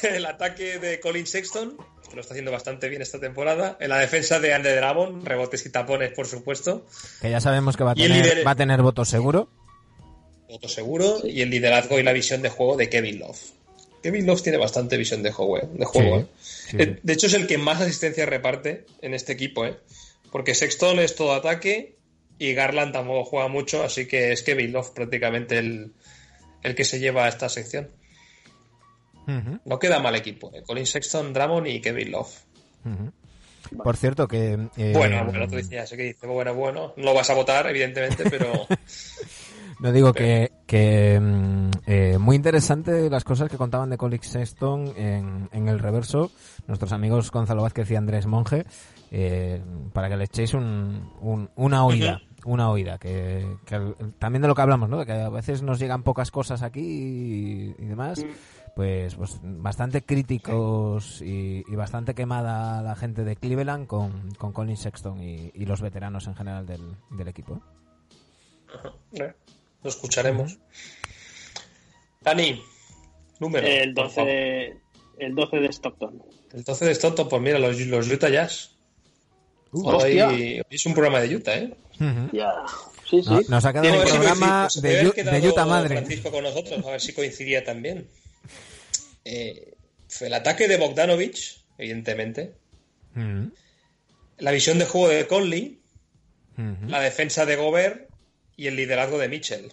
el ataque de Colin Sexton que lo está haciendo bastante bien esta temporada. En la defensa de Andy Dramon, rebotes y tapones, por supuesto. Que ya sabemos que va a, tener, va a tener voto seguro. Voto seguro. Y el liderazgo y la visión de juego de Kevin Love. Kevin Love tiene bastante visión de juego. ¿eh? De, juego ¿eh? de hecho, es el que más asistencia reparte en este equipo. ¿eh? Porque Sexton es todo ataque y Garland tampoco juega mucho. Así que es Kevin Love prácticamente el, el que se lleva a esta sección. No queda mal equipo. Eh. Colin Sexton, Dramon y Kevin Love. Por cierto que... Eh, bueno, bueno, tú decías que dice, bueno, bueno, no lo vas a votar, evidentemente, pero... no digo que, que mm, eh, muy interesante las cosas que contaban de Colin Sexton en, en el reverso, nuestros amigos Gonzalo Vázquez y Andrés Monge, para que le echéis un, una oída. Una oída, que, también de lo que hablamos, ¿no? que a veces nos llegan pocas cosas aquí y, demás. Pues, pues bastante críticos y, bastante quemada la gente de Cleveland con, con Colin Sexton y, los veteranos en general del, equipo. ¿eh? Lo escucharemos. Dani, número. El 12, de, el 12 de Stockton. El 12 de Stockton, pues mira, los, los Utah Jazz. Uh, hoy, es un programa de Utah, ¿eh? Ya. Sí, sí. nos ha quedado un programa de, de, Utah madre. Francisco con nosotros, a ver si coincidía también. Eh, fue el ataque de Bogdanovich, evidentemente. Mm. La visión de juego de Conley. Mm-hmm. La defensa de Gobert. Y el liderazgo de Mitchell.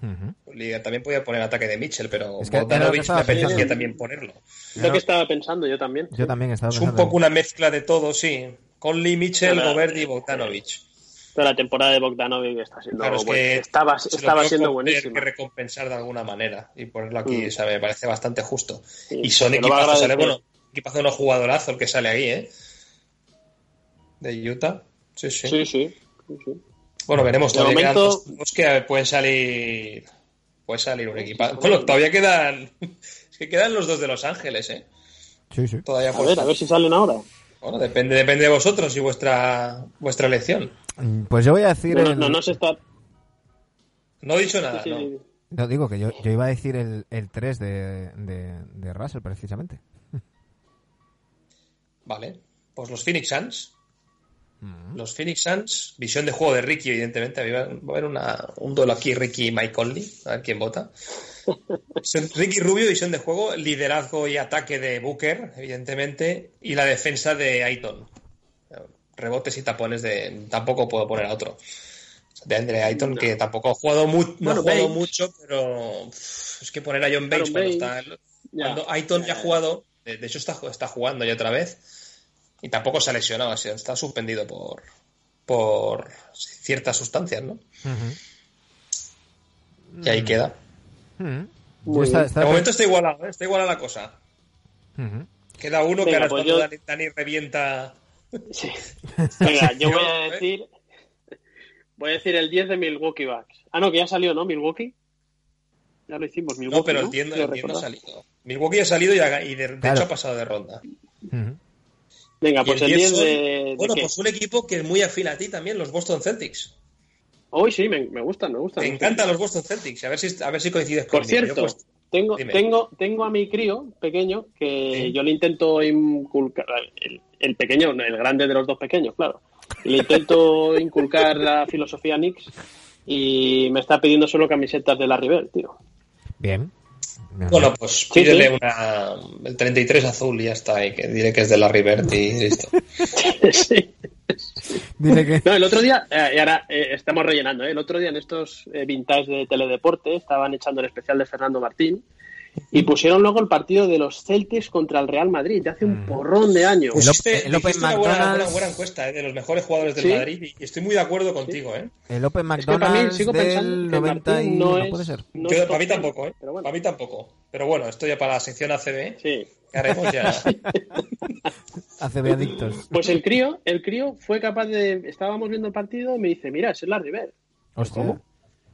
Mm-hmm. También podía poner ataque de Mitchell, pero Bogdanovich me apetecía también ponerlo. Lo que estaba pensando yo también. Yo también estaba Es un poco una mezcla de todo, sí. Conley, Mitchell, Gobert y Bogdanovich la temporada de Bogdanovic está siendo estaba, estaba siendo buenísima. que recompensar de alguna manera y ponerlo aquí, mm. me parece bastante justo. y son equipazos, sale, bueno, equipazo unos jugadorazo el que sale ahí, ¿eh? De Utah. Sí, sí. Sí, sí. Bueno, veremos. Todavía momento... que pueden salir. Puede salir un equipo. Bueno, todavía quedan. Es que quedan los dos de Los Ángeles, ¿eh? Sí, sí. Todavía a ver, a ver si salen ahora. Bueno, depende, depende de vosotros y vuestra vuestra elección. Pues yo voy a decir. No, el- no, no se está. No he dicho nada, sí, no. sí. No, digo que yo, yo iba a decir el, el 3 de, de, de Russell, precisamente. Vale. Pues los Phoenix Suns. Los Phoenix Suns, visión de juego de Ricky, evidentemente. Va a haber una- un duelo aquí, Ricky y Mike Conley, a ver quién vota. Ricky Rubio, visión de juego, liderazgo y ataque de Booker, evidentemente, y la defensa de Aiton. Rebotes y tapones de. Tampoco puedo poner a otro. De Andre Aiton, que tampoco ha jugado, mu- no Bueno, ha jugado Bates. mucho, pero es que poner a John Bates cuando Bates. está. Ya. Cuando Aiton ya ha jugado, de de hecho está, está jugando ya otra vez, y tampoco se ha lesionado, así, está suspendido por, por ciertas sustancias, ¿no? Y ahí queda. Muy Está- bien. está- De momento está igualado, ¿eh? está igualada la cosa. Queda uno que ahora es pues cuando yo- Dani, Dani revienta. Sí. Venga, yo voy a ¿eh? decir. Voy a decir el 10 de Milwaukee Bucks. Ah, no, que ya salió, ¿no? Milwaukee. Ya lo hicimos, Milwaukee. No, pero el ¿no? 10 no, Quiero el 10 no ha salido. Milwaukee ha salido y, ha- y de, de Claro. hecho ha pasado de ronda. Venga, pues el 10 son- de. de Bueno, qué? pues un equipo que es muy afín a ti también, los Boston Celtics. Hoy sí, me, me gustan, me gustan. Me encantan los Boston Celtics. A ver si, a ver si coincides Por conmigo. Yo, cierto, pues, tengo, dime. tengo, tengo a mi crío pequeño que Sí. yo le intento inculcar, el, el pequeño, el grande de los dos pequeños, claro. Le intento inculcar la filosofía Knicks y me está pidiendo solo camisetas de la River, tío. Bien. Bueno, pues Sí, pídele sí. una, el 33 azul y ya está. Y que diré que es de la Rivert y listo. Sí. No, el otro día, eh, y ahora eh, estamos rellenando, ¿eh? el otro día en estos eh, vintage de Teledeporte estaban echando el especial de Fernando Martín y pusieron luego el partido de los Celtics contra el Real Madrid de hace un porrón de años. El Open una buena, McDonald's- buena- encuesta ¿eh? de los mejores jugadores del Sí. Madrid y estoy muy de acuerdo contigo. ¿eh? El Open Es que para mí McDonald's sigo pensando del que 90 y... Martín No, no es- puede ser. no Yo- es para mí tampoco, ¿eh? pero bueno. Para mí tampoco. Pero bueno, esto ya para la sección ACB. Sí. que haremos ya. Hace adictos. Pues el crío, el crío fue capaz de. Estábamos viendo el partido y me dice, mira, es la River. Hostia. ¿Cómo?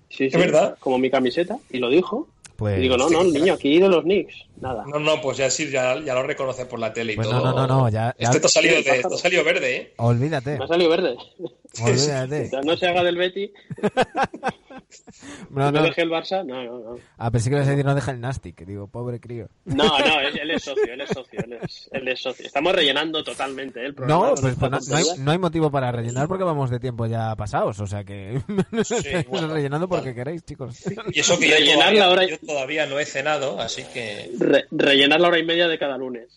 Sí, sí, verdad? Como mi camiseta. Y lo dijo. Pues. Y digo, no, no, el niño, aquí de los Knicks. Nada. No, no, pues ya sí, ya, ya lo reconoce por la tele y Pues todo. no, no, no, no, ya- ya- Este te ha salido, Sí, de- pájaro. te ha salido verde, ¿eh? Olvídate. Me ha salido verde. Olvídate. No se haga del Betty. No, No, deje el Barça. No, no, no. Ah, pensé que ibas a decir no deja el Nastic. Digo, pobre crío. No, no, él, él es socio, él es socio, él es, él es socio. Estamos rellenando totalmente ¿eh? el programa. No, pues, pues no, no hay, tontería. no hay motivo para rellenar porque vamos de tiempo ya pasados. O sea que. bueno, rellenando porque vale. queréis, chicos. Y eso que yo Rellenar todavía, la hora- yo todavía no he cenado, así que. Re- rellenar la hora y media de cada lunes.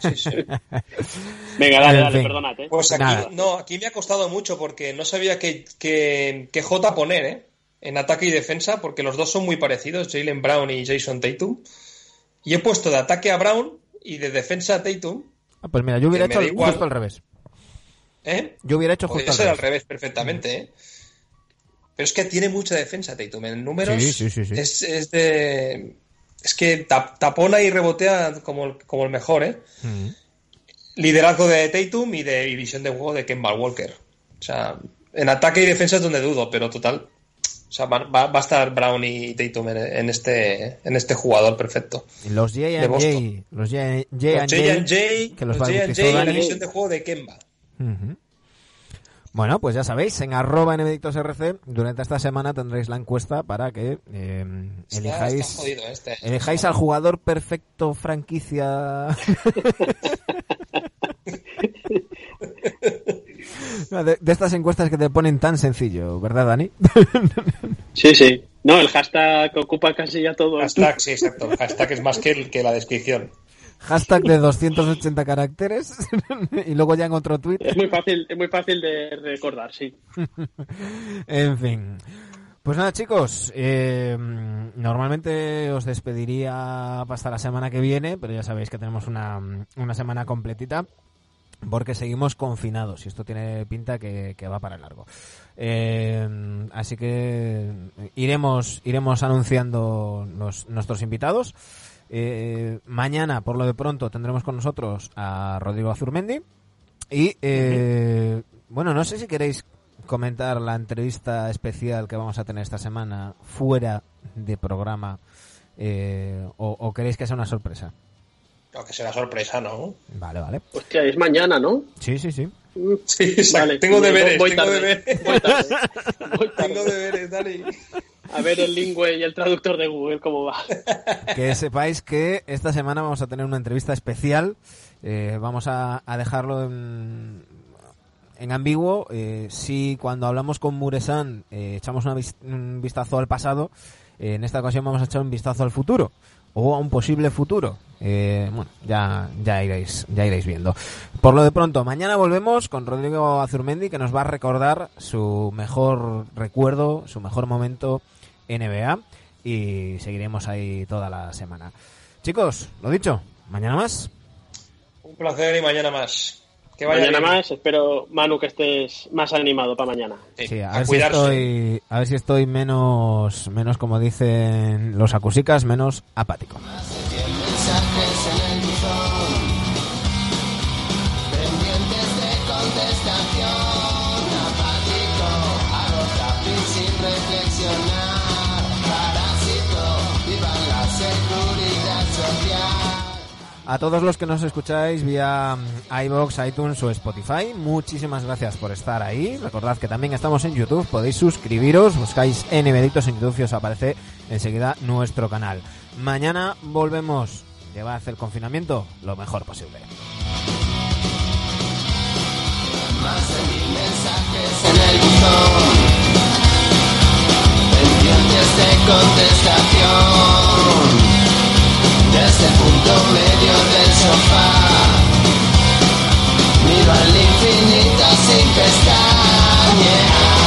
Sí, sí. Venga, dale, En dale, fin. perdónate. Pues aquí, Nada. no, aquí me ha costado mucho porque no sabía qué que, que J poner, ¿eh? En ataque y defensa, porque los dos son muy parecidos, Jalen Brown y Jason Tatum. Y he puesto de ataque a Brown y de defensa a Tatum, Ah, pues mira, yo hubiera hecho igual. justo al revés. ¿eh? Yo hubiera hecho Podría justo ser al al revés. perfectamente, ¿eh? Pero es que tiene mucha defensa Tatum. En números Sí, sí, sí. Es, es de... Es que tap- tapona y rebotea como el, como el mejor, ¿eh? Mm. Liderazgo de Tatum y de y visión de juego de Kemba Walker. O sea, en ataque y defensa es donde dudo, pero total. O sea, va, va- va a estar Brown y Tatum en, en este, en este jugador perfecto. Los J De and Boston. J. Los J Los J J&J, que los los J&J y la Dani. visión de juego de Kemba. Bueno, pues ya sabéis, en arroba nbdictosrc durante esta semana tendréis la encuesta para que eh, Está- elijáis está jodido este. elijáis al jugador perfecto franquicia de, de estas encuestas que te ponen tan sencillo, ¿verdad, Dani? Sí, sí. No, el hashtag ocupa casi ya todo. Hashtag, sí, exacto. El hashtag es más que, el- que la descripción. Hashtag de 280 caracteres y luego ya en otro tweet. Es muy fácil, es muy fácil de recordar, sí. En fin. Pues nada, chicos. eh, normalmente os despediría hasta la semana que viene, pero ya sabéis que tenemos una, una semana completita porque seguimos confinados y esto tiene pinta que, va para largo. Eh, así que iremos iremos anunciando nuestros invitados. Eh, mañana, por lo de pronto, tendremos con nosotros a Rodrigo Azurmendi. Y eh, bueno, no sé si queréis comentar la entrevista especial que vamos a tener esta semana fuera de programa eh, o, o queréis que sea una sorpresa. Que será sorpresa, ¿no? Vale, vale. Hostia, es mañana, ¿no? Sí, sí, sí. Sí, vale, tengo deberes, voy tengo tarde, deberes. voy tarde, voy tarde. Tengo deberes, Dani. A ver el lingüe y el traductor de Google cómo va. Que sepáis que esta semana vamos a tener una entrevista especial. Eh, vamos a, a dejarlo en, en ambiguo. Eh, si cuando hablamos con Muresan eh, echamos una vis- un vistazo al pasado, eh, en esta ocasión vamos a echar un vistazo al futuro o a un posible futuro. Eh, bueno, ya, ya iréis, ya iréis viendo. Por lo de pronto, mañana volvemos con Rodrigo Azurmendi que nos va a recordar su mejor recuerdo, su mejor momento NBA y seguiremos ahí toda la semana. Chicos, lo dicho, mañana más. Un placer y mañana más. Que vaya Mañana bien. más, espero, Manu, que estés más animado para mañana. Sí, Sí, a, a ver si cuidarse. estoy, a ver si estoy menos, menos como dicen los acusicas, menos apático. A todos los que nos escucháis vía mm, iBox, iTunes o Spotify, muchísimas gracias por estar ahí. Recordad que también estamos en YouTube, podéis suscribiros, buscáis NBDictos en YouTube y os aparece enseguida nuestro canal. Mañana volvemos. Llevad el confinamiento lo mejor posible desde el punto medio del sofá. Miro al infinito sin pestañear.